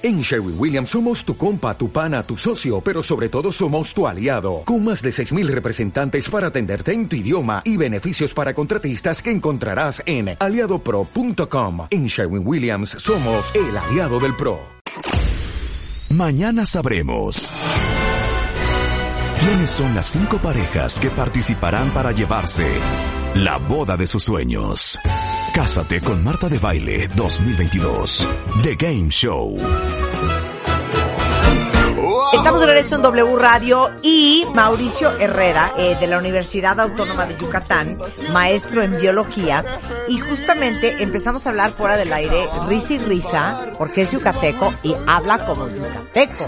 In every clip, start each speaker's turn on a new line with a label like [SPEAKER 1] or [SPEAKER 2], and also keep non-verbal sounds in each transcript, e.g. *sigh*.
[SPEAKER 1] En Sherwin Williams somos tu compa, tu pana, tu socio, pero sobre todo somos tu aliado, con más de 6.000 representantes para atenderte en tu idioma y beneficios para contratistas que encontrarás en aliadopro.com. En Sherwin Williams somos el aliado del PRO.
[SPEAKER 2] Mañana sabremos quiénes son las cinco parejas que participarán para llevarse la boda de sus sueños. Cásate con Marta de Baile 2022. The Game Show.
[SPEAKER 3] Estamos de regreso en W Radio y Mauricio Herrera, eh, de la Universidad Autónoma de Yucatán, maestro en biología, y justamente empezamos a hablar fuera del aire, risa y risa, porque es yucateco y habla como yucateco.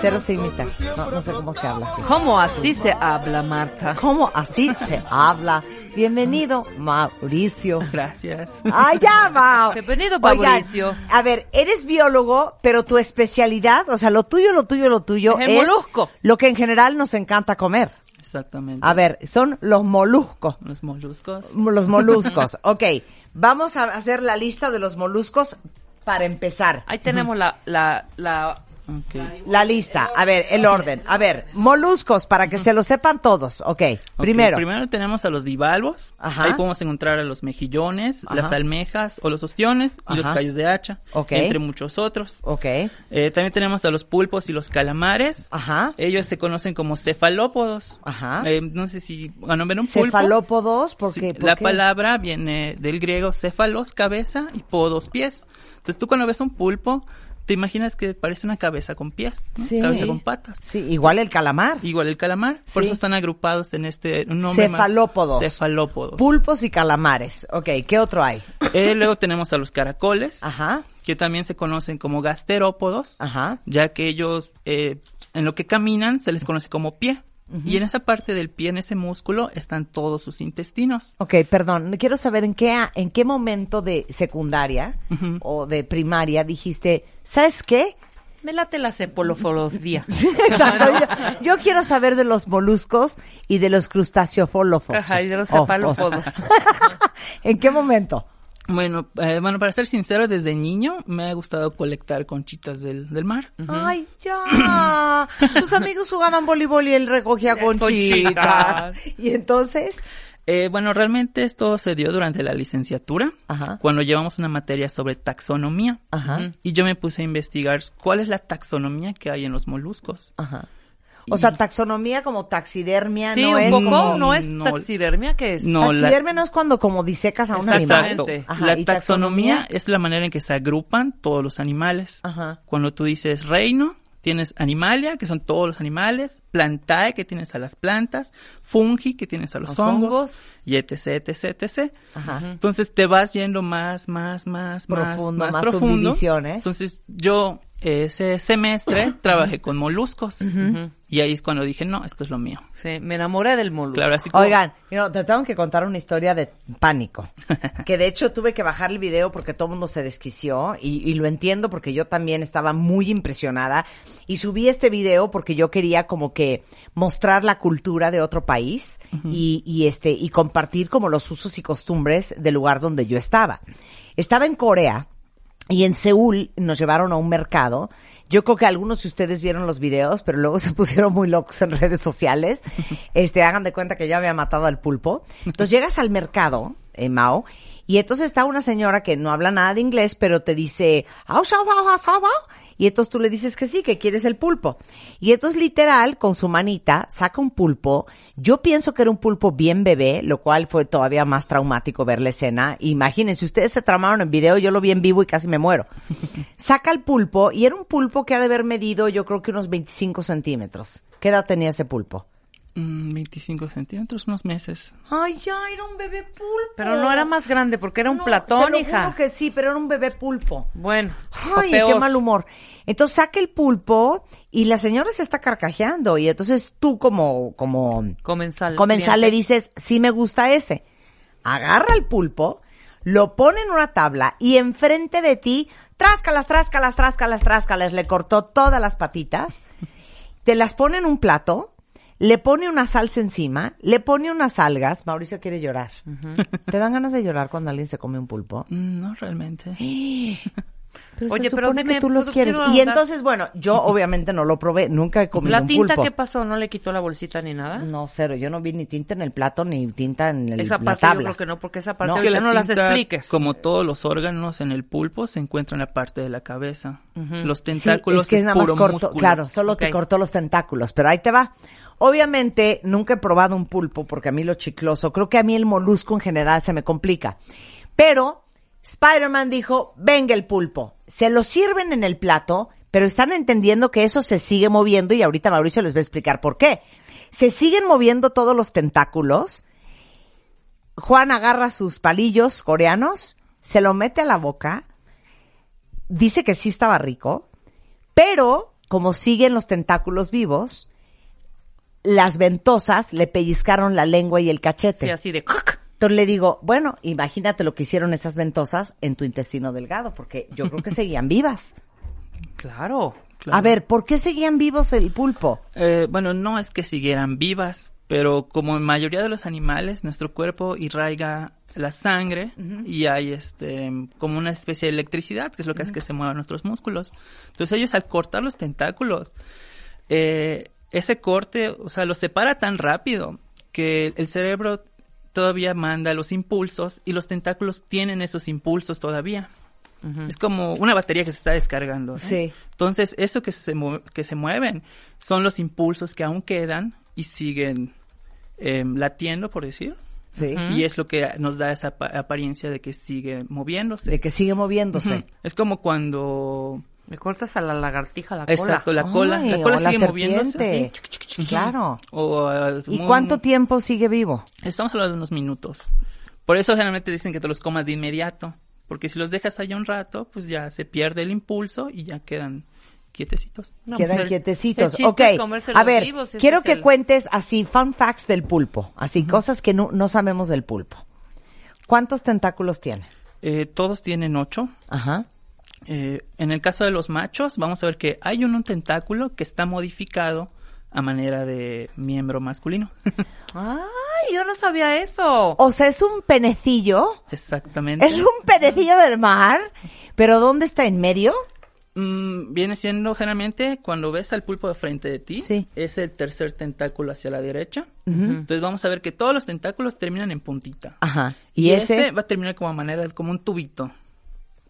[SPEAKER 3] Cero se imita. No, no sé cómo se habla así.
[SPEAKER 4] ¿Cómo así se habla, Marta?
[SPEAKER 3] ¿Cómo así se habla? Bienvenido, Mauricio.
[SPEAKER 4] Gracias.
[SPEAKER 3] ¡Ay, ya, Mau!
[SPEAKER 4] Bienvenido,
[SPEAKER 3] Oigan,
[SPEAKER 4] Mauricio.
[SPEAKER 3] a ver, eres biólogo, pero tu especialidad, o sea, lo tuyo, lo tuyo, lo tuyo
[SPEAKER 4] Es el molusco.
[SPEAKER 3] lo que en general nos encanta comer.
[SPEAKER 5] Exactamente.
[SPEAKER 3] A ver, son los moluscos.
[SPEAKER 5] Los moluscos.
[SPEAKER 3] Los moluscos. *laughs* ok, vamos a hacer la lista de los moluscos para empezar.
[SPEAKER 4] Ahí tenemos la, la, la,
[SPEAKER 3] La lista. A ver, el orden. A ver, moluscos, para que se lo sepan todos. Ok,
[SPEAKER 5] Ok,
[SPEAKER 3] primero.
[SPEAKER 5] Primero tenemos a los bivalvos.
[SPEAKER 3] Ajá.
[SPEAKER 5] Ahí podemos encontrar a los mejillones,
[SPEAKER 3] Ajá.
[SPEAKER 5] las almejas o los ostiones y los callos de hacha.
[SPEAKER 3] Ok.
[SPEAKER 5] Entre muchos otros.
[SPEAKER 3] Ok.
[SPEAKER 5] Eh, también tenemos a los pulpos y los calamares.
[SPEAKER 3] Ajá.
[SPEAKER 5] Ellos se conocen como cefalópodos.
[SPEAKER 3] Ajá.
[SPEAKER 5] Eh, no sé si van a ver un pulpo.
[SPEAKER 3] Cefalópodos, porque
[SPEAKER 5] Sí, la palabra viene del griego cefalos, cabeza, y podos, pies. Entonces tú cuando ves un pulpo, te imaginas que parece una cabeza con pies, ¿no?
[SPEAKER 3] Sí.
[SPEAKER 5] cabeza con patas.
[SPEAKER 3] Sí, igual el calamar.
[SPEAKER 5] Igual el calamar, por
[SPEAKER 3] Sí.
[SPEAKER 5] eso están agrupados en este un nombre más-
[SPEAKER 3] Cefalópodos.
[SPEAKER 5] Cefalópodos.
[SPEAKER 3] Pulpos y calamares. Ok, ¿qué otro hay?
[SPEAKER 5] Eh, luego tenemos a los caracoles,
[SPEAKER 3] Ajá,
[SPEAKER 5] que también se conocen como gasterópodos,
[SPEAKER 3] ajá.
[SPEAKER 5] ya que ellos eh, en lo que caminan se les conoce como pie. Y en esa parte del pie, en ese músculo, están todos sus intestinos.
[SPEAKER 3] Ok, perdón, quiero saber en qué, en qué momento de secundaria o de primaria dijiste, ¿sabes qué?
[SPEAKER 4] me late la cepolofología. *laughs*
[SPEAKER 3] Exacto. Yo, yo quiero saber de los moluscos y de los crustáceofólofos.
[SPEAKER 4] Ajá, y de los cefalópodos. *laughs*
[SPEAKER 3] ¿En qué momento?
[SPEAKER 5] Bueno, eh, bueno, para ser sincero, desde niño me ha gustado colectar conchitas del, del mar.
[SPEAKER 3] Ay, ya. *coughs* Sus amigos jugaban voleibol y él recogía conchitas.
[SPEAKER 4] Conchitas. *laughs*
[SPEAKER 3] Y entonces,
[SPEAKER 5] Eh, bueno, realmente esto se dio durante la licenciatura,
[SPEAKER 3] Ajá.
[SPEAKER 5] cuando llevamos una materia sobre taxonomía.
[SPEAKER 3] ajá,
[SPEAKER 5] Y yo me puse a investigar cuál es la taxonomía que hay en los moluscos.
[SPEAKER 3] ajá. O sea, taxonomía como taxidermia
[SPEAKER 4] Sí,
[SPEAKER 3] no
[SPEAKER 4] un
[SPEAKER 3] es
[SPEAKER 4] poco,
[SPEAKER 3] como...
[SPEAKER 4] no es
[SPEAKER 5] no-
[SPEAKER 4] taxidermia, que es?
[SPEAKER 5] No, la-
[SPEAKER 3] taxidermia no es cuando como disecas a un animal. Ajá,
[SPEAKER 5] la
[SPEAKER 3] ¿y
[SPEAKER 5] taxonomía es la manera en que se agrupan todos los animales.
[SPEAKER 3] Ajá.
[SPEAKER 5] Cuando tú dices reino, tienes animalia, que son todos los animales, plantae, que tienes a las plantas, fungi, que tienes a los,
[SPEAKER 4] Los
[SPEAKER 5] hongos,
[SPEAKER 4] hongos.
[SPEAKER 5] y etc, etc, etc.
[SPEAKER 3] Ajá.
[SPEAKER 5] Entonces te vas yendo más, más, más,
[SPEAKER 3] Profundo,
[SPEAKER 5] más,
[SPEAKER 3] más
[SPEAKER 5] más profundo.
[SPEAKER 3] subdivisiones.
[SPEAKER 5] Entonces yo ese semestre *laughs* trabajé con moluscos y ahí es cuando dije, no, esto es lo mío.
[SPEAKER 4] Sí, me enamoré del molusco.
[SPEAKER 5] Claro, así como...
[SPEAKER 3] Oigan, you know, te tengo que contar una historia de pánico. *laughs* Que de hecho tuve que bajar el video porque todo el mundo se desquició y, y lo entiendo porque yo también estaba muy impresionada. Y subí este video porque yo quería como que mostrar la cultura de otro país y, y este, y compartir como los usos y costumbres del lugar donde yo estaba. Estaba en Corea y en Seúl nos llevaron a un mercado. Yo creo que algunos de ustedes vieron los videos, pero luego *laughs* se pusieron muy locos en redes sociales. *laughs* Este, hagan de cuenta que ya había matado al pulpo. Entonces llegas al mercado, eh, Mao, y entonces está una señora que no habla nada de inglés, pero te dice, "Au, au, au". Y entonces tú le dices que sí, que quieres el pulpo. Y entonces literal, con su manita, saca un pulpo. Yo pienso que era un pulpo bien bebé, lo cual fue todavía más traumático ver la escena. Imagínense, ustedes se tramaron en video, yo lo vi en vivo y casi me muero. *laughs* Saca el pulpo y era un pulpo que ha de haber medido yo creo que unos 25 centímetros. ¿Qué edad tenía ese pulpo?
[SPEAKER 5] Mm, 25 centímetros, unos meses.
[SPEAKER 3] Ay, ya, era un bebé pulpo.
[SPEAKER 4] Pero no era más grande porque era un
[SPEAKER 3] No,
[SPEAKER 4] platón,
[SPEAKER 3] te lo
[SPEAKER 4] hija.
[SPEAKER 3] juro que sí, pero era un bebé pulpo.
[SPEAKER 4] Bueno,
[SPEAKER 3] Ay, qué mal humor. Entonces saca el pulpo y la señora se está carcajeando y entonces tú como, como
[SPEAKER 4] Comensal.
[SPEAKER 3] comensal le dices, sí me gusta ese. Agarra el pulpo, lo pone en una tabla y enfrente de ti, tráscalas, tráscalas, tráscalas, tráscalas, le cortó todas las patitas, te las pone en un plato, le pone una salsa encima, le pone unas algas, Mauricio quiere llorar. ¿Te dan ganas de llorar cuando alguien se come un pulpo?
[SPEAKER 5] Mm, No realmente. *gasps*
[SPEAKER 3] Pero
[SPEAKER 4] Oye,
[SPEAKER 3] se
[SPEAKER 4] pero
[SPEAKER 3] supone
[SPEAKER 4] dime,
[SPEAKER 3] que tú los quieres. Y entonces, bueno, yo obviamente no lo probé, nunca he comido
[SPEAKER 4] ¿La
[SPEAKER 3] un
[SPEAKER 4] tinta
[SPEAKER 3] pulpo.
[SPEAKER 4] qué pasó? ¿No le quitó la bolsita ni nada?
[SPEAKER 3] No, cero, yo no vi ni tinta en el plato ni tinta en el,
[SPEAKER 4] esa
[SPEAKER 3] la
[SPEAKER 4] parte yo
[SPEAKER 3] tabla.
[SPEAKER 4] creo que no, porque esa parte
[SPEAKER 3] No.
[SPEAKER 5] Que la
[SPEAKER 4] no las expliques.
[SPEAKER 5] Como todos los órganos en el pulpo, se encuentra en la parte de la cabeza. Los
[SPEAKER 3] Sí,
[SPEAKER 5] tentáculos
[SPEAKER 3] es que es nada más
[SPEAKER 5] puro
[SPEAKER 3] corto,
[SPEAKER 5] músculo.
[SPEAKER 3] claro, solo te cortó los tentáculos, pero ahí te va. Obviamente, nunca he probado un pulpo porque a mí lo chicloso, creo que a mí el molusco en general se me complica. Pero Spider-Man dijo, venga el pulpo. Se lo sirven en el plato, pero están entendiendo que eso se sigue moviendo y ahorita Mauricio les va a explicar por qué. Se siguen moviendo todos los tentáculos. Juan agarra sus palillos coreanos, se lo mete a la boca, dice que sí estaba rico, pero como siguen los tentáculos vivos, las ventosas le pellizcaron la lengua y el cachete.
[SPEAKER 4] Sí, así de... *laughs*
[SPEAKER 3] Entonces le digo, bueno, imagínate lo que hicieron esas ventosas en tu intestino delgado, porque yo creo que seguían vivas.
[SPEAKER 4] Claro.
[SPEAKER 5] Claro.
[SPEAKER 3] A ver, ¿por qué seguían vivos el pulpo?
[SPEAKER 5] Eh, bueno, no es que siguieran vivas, pero como en mayoría de los animales, nuestro cuerpo irraiga la sangre y hay este como una especie de electricidad, que es lo que hace que se muevan nuestros músculos. Entonces ellos al cortar los tentáculos, eh, ese corte, o sea, los separa tan rápido que el cerebro todavía manda los impulsos y los tentáculos tienen esos impulsos todavía. Es como una batería que se está descargando. ¿no?
[SPEAKER 3] Sí.
[SPEAKER 5] Entonces, eso que se, que se mueven son los impulsos que aún quedan y siguen eh, latiendo, por decir.
[SPEAKER 3] Sí.
[SPEAKER 5] Y es lo que nos da esa apa- apariencia de que sigue moviéndose.
[SPEAKER 3] De que sigue moviéndose.
[SPEAKER 5] Es como cuando...
[SPEAKER 4] Me cortas a la lagartija la cola.
[SPEAKER 5] Exacto, la cola.
[SPEAKER 3] Ay,
[SPEAKER 5] la cola
[SPEAKER 3] o la
[SPEAKER 5] sigue moviéndose.
[SPEAKER 3] serpiente.
[SPEAKER 5] así.
[SPEAKER 3] Claro.
[SPEAKER 5] O, ah,
[SPEAKER 3] ¿Y
[SPEAKER 5] muy-
[SPEAKER 3] cuánto tiempo sigue vivo?
[SPEAKER 5] Estamos hablando de unos minutos. Por eso generalmente dicen que te los comas de inmediato. Porque si los dejas allá un rato, pues ya se pierde el impulso y ya quedan quietecitos.
[SPEAKER 4] No,
[SPEAKER 3] Quedan
[SPEAKER 4] pues el-
[SPEAKER 3] quietecitos. Ok. A ver,
[SPEAKER 4] vivos,
[SPEAKER 3] quiero que
[SPEAKER 4] el-
[SPEAKER 3] cuentes así fun facts del pulpo. Así, cosas que no, no sabemos del pulpo. ¿Cuántos tentáculos tiene?
[SPEAKER 5] Eh, todos tienen ocho.
[SPEAKER 3] Ajá.
[SPEAKER 5] Eh, en el caso de los machos, vamos a ver que hay un, un tentáculo que está modificado a manera de miembro masculino. *laughs*
[SPEAKER 4] Ay, yo no sabía eso.
[SPEAKER 3] O sea, es un penecillo.
[SPEAKER 5] Exactamente.
[SPEAKER 3] Es un penecillo del mar. Pero ¿dónde está? ¿En medio?
[SPEAKER 5] Mm, viene siendo generalmente cuando ves al pulpo de frente de ti,
[SPEAKER 3] Sí.
[SPEAKER 5] es el tercer tentáculo hacia la derecha. Entonces vamos a ver que todos los tentáculos terminan en puntita.
[SPEAKER 3] Ajá. ¿Y, ese?
[SPEAKER 5] va a terminar como a manera de como un tubito.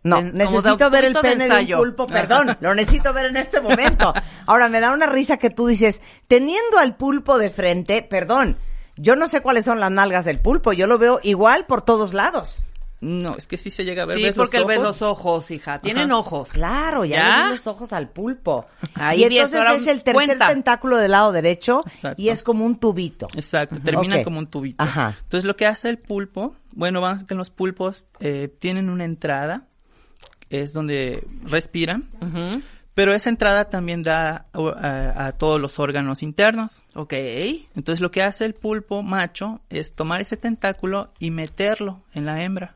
[SPEAKER 3] No, necesito ver el
[SPEAKER 4] tubito de
[SPEAKER 3] pene de un pulpo, perdón, *laughs* lo necesito ver en este momento. Ahora, me da una risa que tú dices, teniendo al pulpo de frente, perdón, yo no sé cuáles son las nalgas del pulpo, yo lo veo igual por todos lados.
[SPEAKER 5] No, es que sí se llega a ver.
[SPEAKER 4] Sí,
[SPEAKER 5] ¿ves
[SPEAKER 4] porque él
[SPEAKER 5] los
[SPEAKER 4] ve
[SPEAKER 5] ojos?
[SPEAKER 4] los ojos, hija. Tienen
[SPEAKER 5] Ajá.
[SPEAKER 4] ojos.
[SPEAKER 3] Claro, ya,
[SPEAKER 4] ¿Ya?
[SPEAKER 3] le los ojos al pulpo.
[SPEAKER 4] Ahí
[SPEAKER 3] y
[SPEAKER 4] ves,
[SPEAKER 3] entonces
[SPEAKER 4] ahora
[SPEAKER 3] es el tercer
[SPEAKER 4] cuenta.
[SPEAKER 3] tentáculo del lado derecho
[SPEAKER 5] Exacto.
[SPEAKER 3] y es como un tubito.
[SPEAKER 5] Exacto, termina como un tubito.
[SPEAKER 3] Ajá.
[SPEAKER 5] Entonces lo que hace el pulpo, bueno, vamos a ver que los pulpos eh, tienen una entrada, es donde respiran, pero esa entrada también da a, a todos los órganos internos.
[SPEAKER 4] Ok.
[SPEAKER 5] Entonces lo que hace el pulpo macho es tomar ese tentáculo y meterlo en la hembra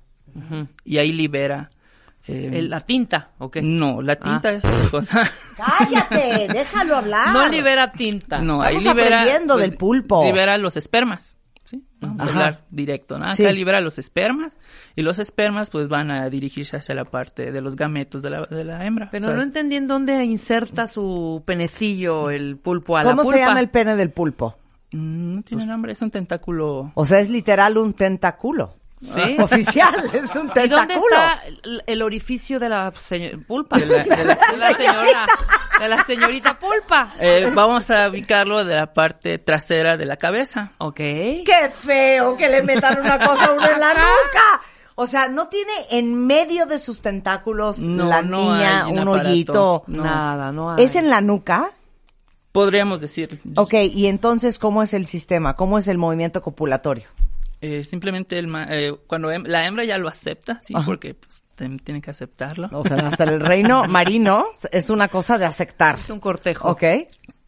[SPEAKER 5] y ahí libera. eh,
[SPEAKER 4] El- la tinta, ok.
[SPEAKER 5] No, la tinta
[SPEAKER 4] Ah.
[SPEAKER 5] es otra *laughs* cosa.
[SPEAKER 3] Cállate, déjalo hablar.
[SPEAKER 4] No libera tinta.
[SPEAKER 5] No, ahí
[SPEAKER 3] Estamos
[SPEAKER 5] libera. pues,
[SPEAKER 3] aprendiendo del pulpo.
[SPEAKER 5] Libera los espermas. ¿Sí? Vamos a
[SPEAKER 3] Ajá.
[SPEAKER 5] hablar directo, ¿no? Acá
[SPEAKER 3] Sí.
[SPEAKER 5] libera los espermas y los espermas pues van a dirigirse hacia la parte de los gametos de la, de la hembra.
[SPEAKER 4] Pero
[SPEAKER 5] ¿sabes?
[SPEAKER 4] no entendí en dónde inserta su penecillo el pulpo a la
[SPEAKER 3] ¿Cómo
[SPEAKER 4] pulpa.
[SPEAKER 3] se llama el pene del pulpo?
[SPEAKER 5] Mm, No tiene nombre, es un tentáculo.
[SPEAKER 3] O sea, es literal un tentáculo.
[SPEAKER 4] ¿Sí? *laughs*
[SPEAKER 3] Oficial, es un
[SPEAKER 4] ¿Y dónde
[SPEAKER 3] tentáculo.
[SPEAKER 4] está el, orificio de la pulpa?
[SPEAKER 5] De la- de la- *laughs*
[SPEAKER 4] De la señora, de la señorita pulpa.
[SPEAKER 5] Eh, vamos a ubicarlo de la parte trasera de la cabeza.
[SPEAKER 4] Ok.
[SPEAKER 3] ¡Qué feo que le metan una cosa a uno en la nuca! O sea, ¿no tiene en medio de sus tentáculos
[SPEAKER 5] No,
[SPEAKER 3] la
[SPEAKER 5] no
[SPEAKER 3] niña
[SPEAKER 5] hay un
[SPEAKER 3] hoyito?
[SPEAKER 5] No.
[SPEAKER 4] Nada, no hay.
[SPEAKER 3] ¿Es en la nuca?
[SPEAKER 5] Podríamos decir.
[SPEAKER 3] Ok, y entonces, ¿cómo es el sistema? ¿Cómo es el movimiento copulatorio?
[SPEAKER 5] Eh, simplemente el ma- eh, cuando hem- la hembra ya lo acepta, sí,
[SPEAKER 3] Ajá.
[SPEAKER 5] porque pues, tiene que aceptarlo.
[SPEAKER 3] O sea, hasta el reino *laughs* marino es una cosa de aceptar.
[SPEAKER 4] Es un cortejo.
[SPEAKER 3] ¿Ok?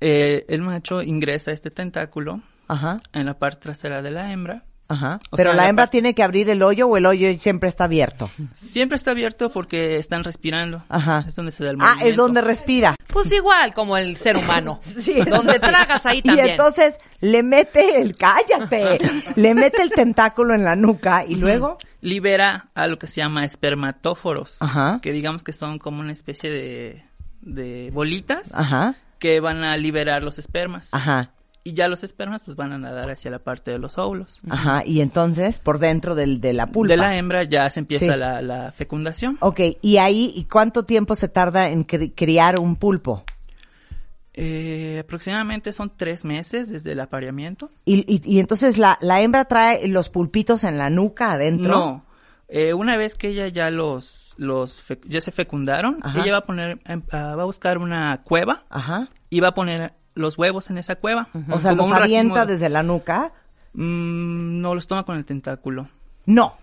[SPEAKER 5] Eh, el macho ingresa este tentáculo
[SPEAKER 3] Ajá.
[SPEAKER 5] en la parte trasera de la hembra
[SPEAKER 3] Ajá.
[SPEAKER 5] O
[SPEAKER 3] Pero
[SPEAKER 5] sea,
[SPEAKER 3] la hembra tiene que abrir el hoyo o el hoyo siempre está abierto.
[SPEAKER 5] Siempre está abierto porque están respirando.
[SPEAKER 3] Ajá.
[SPEAKER 5] Es donde se da el
[SPEAKER 3] Ah,
[SPEAKER 5] movimiento.
[SPEAKER 3] es donde respira.
[SPEAKER 4] Pues igual como el ser humano. *laughs*
[SPEAKER 3] Sí,
[SPEAKER 4] Donde
[SPEAKER 3] sí.
[SPEAKER 4] tragas ahí
[SPEAKER 3] Y
[SPEAKER 4] también.
[SPEAKER 3] entonces le mete el, cállate, *laughs* le mete el tentáculo en la nuca y luego,
[SPEAKER 5] Libera a lo que se llama espermatóforos.
[SPEAKER 3] Ajá.
[SPEAKER 5] Que digamos que son como una especie de, de bolitas
[SPEAKER 3] ajá,
[SPEAKER 5] que van a liberar los espermas.
[SPEAKER 3] ajá,
[SPEAKER 5] Y ya los espermas pues van a nadar hacia la parte de los óvulos.
[SPEAKER 3] ajá, y entonces por dentro del, de la pulpa.
[SPEAKER 5] De la hembra ya se empieza
[SPEAKER 3] Sí.
[SPEAKER 5] la, la fecundación.
[SPEAKER 3] Ok, y ahí, ¿y cuánto tiempo se tarda en cri- criar un pulpo?
[SPEAKER 5] Eh, aproximadamente son tres meses desde el apareamiento.
[SPEAKER 3] Y, y, y entonces la, la hembra trae los pulpitos en la nuca adentro.
[SPEAKER 5] No. Eh, una vez que ella ya los, los ya se fecundaron,
[SPEAKER 3] Ajá.
[SPEAKER 5] ella va a poner, em, ah, va a buscar una cueva
[SPEAKER 3] Ajá.
[SPEAKER 5] y va a poner los huevos en esa cueva.
[SPEAKER 3] O sea,
[SPEAKER 5] Como
[SPEAKER 3] los avienta
[SPEAKER 5] de-
[SPEAKER 3] desde la nuca.
[SPEAKER 5] Mm, no, los toma con el tentáculo.
[SPEAKER 3] No.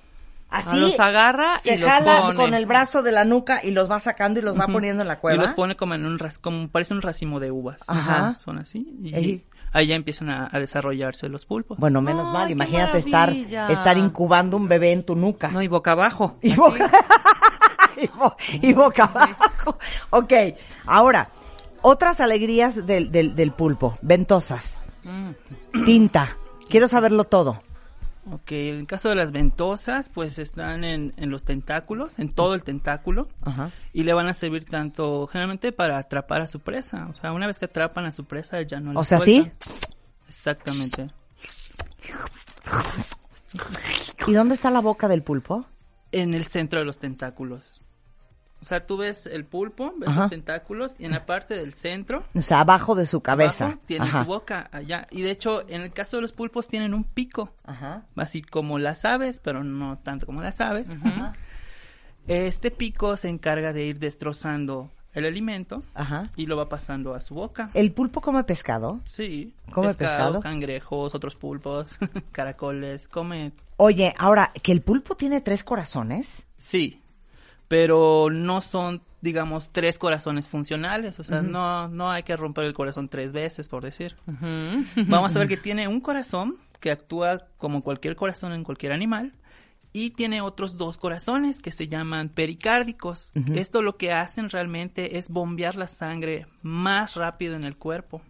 [SPEAKER 4] Ah,
[SPEAKER 3] Así
[SPEAKER 4] los agarra
[SPEAKER 3] se
[SPEAKER 4] y los
[SPEAKER 3] jala
[SPEAKER 4] pone.
[SPEAKER 3] con el brazo de la nuca y los va sacando y los va poniendo en la
[SPEAKER 5] Y
[SPEAKER 3] cueva.
[SPEAKER 5] los pone como en un ras- como parece un racimo de uvas.
[SPEAKER 3] Ajá.
[SPEAKER 5] Son así. Y
[SPEAKER 3] Ey.
[SPEAKER 5] ahí ya empiezan a, a desarrollarse los pulpos.
[SPEAKER 3] Bueno, menos
[SPEAKER 4] Ay,
[SPEAKER 3] mal, imagínate estar, estar incubando un bebé en tu nuca.
[SPEAKER 4] No, y boca abajo.
[SPEAKER 3] Y boca, *laughs* y, bo- y boca abajo. Ok, ahora, otras alegrías del, del, del pulpo. Ventosas,
[SPEAKER 4] Mm.
[SPEAKER 3] tinta. Quiero saberlo todo.
[SPEAKER 5] Ok, en el caso de las ventosas, pues están en, en los tentáculos, en todo el tentáculo.
[SPEAKER 3] Ajá.
[SPEAKER 5] Y le van a servir tanto, generalmente, para atrapar a su presa. O sea, una vez que atrapan a su presa, ya no la
[SPEAKER 3] O sea, ¿sí?
[SPEAKER 5] sueltan. Exactamente.
[SPEAKER 3] ¿Y dónde está la boca del pulpo?
[SPEAKER 5] En el centro de los tentáculos. O sea, tú ves el pulpo, ves
[SPEAKER 3] Ajá.
[SPEAKER 5] los tentáculos, y en la parte del centro,
[SPEAKER 3] O sea, abajo de su cabeza.
[SPEAKER 5] abajo, tiene
[SPEAKER 3] Ajá.
[SPEAKER 5] su boca allá. Y de hecho, en el caso de los pulpos, tienen un pico.
[SPEAKER 3] Ajá.
[SPEAKER 5] Así como las aves, pero no tanto como las aves. Este pico se encarga de ir destrozando el alimento
[SPEAKER 3] Ajá.
[SPEAKER 5] y lo va pasando a su boca.
[SPEAKER 3] ¿El pulpo come pescado?
[SPEAKER 5] Sí.
[SPEAKER 3] ¿Come pescado?
[SPEAKER 5] Cangrejos, otros pulpos, *laughs* caracoles, come.
[SPEAKER 3] Oye, ahora, ¿que el pulpo tiene tres corazones?
[SPEAKER 5] Sí. Pero no son, digamos, tres corazones funcionales. O sea, no, no hay que romper el corazón tres veces, por decir. Vamos a ver que *laughs* tiene un corazón que actúa como cualquier corazón en cualquier animal y tiene otros dos corazones que se llaman pericárdicos. Esto lo que hacen realmente es bombear la sangre más rápido en el cuerpo.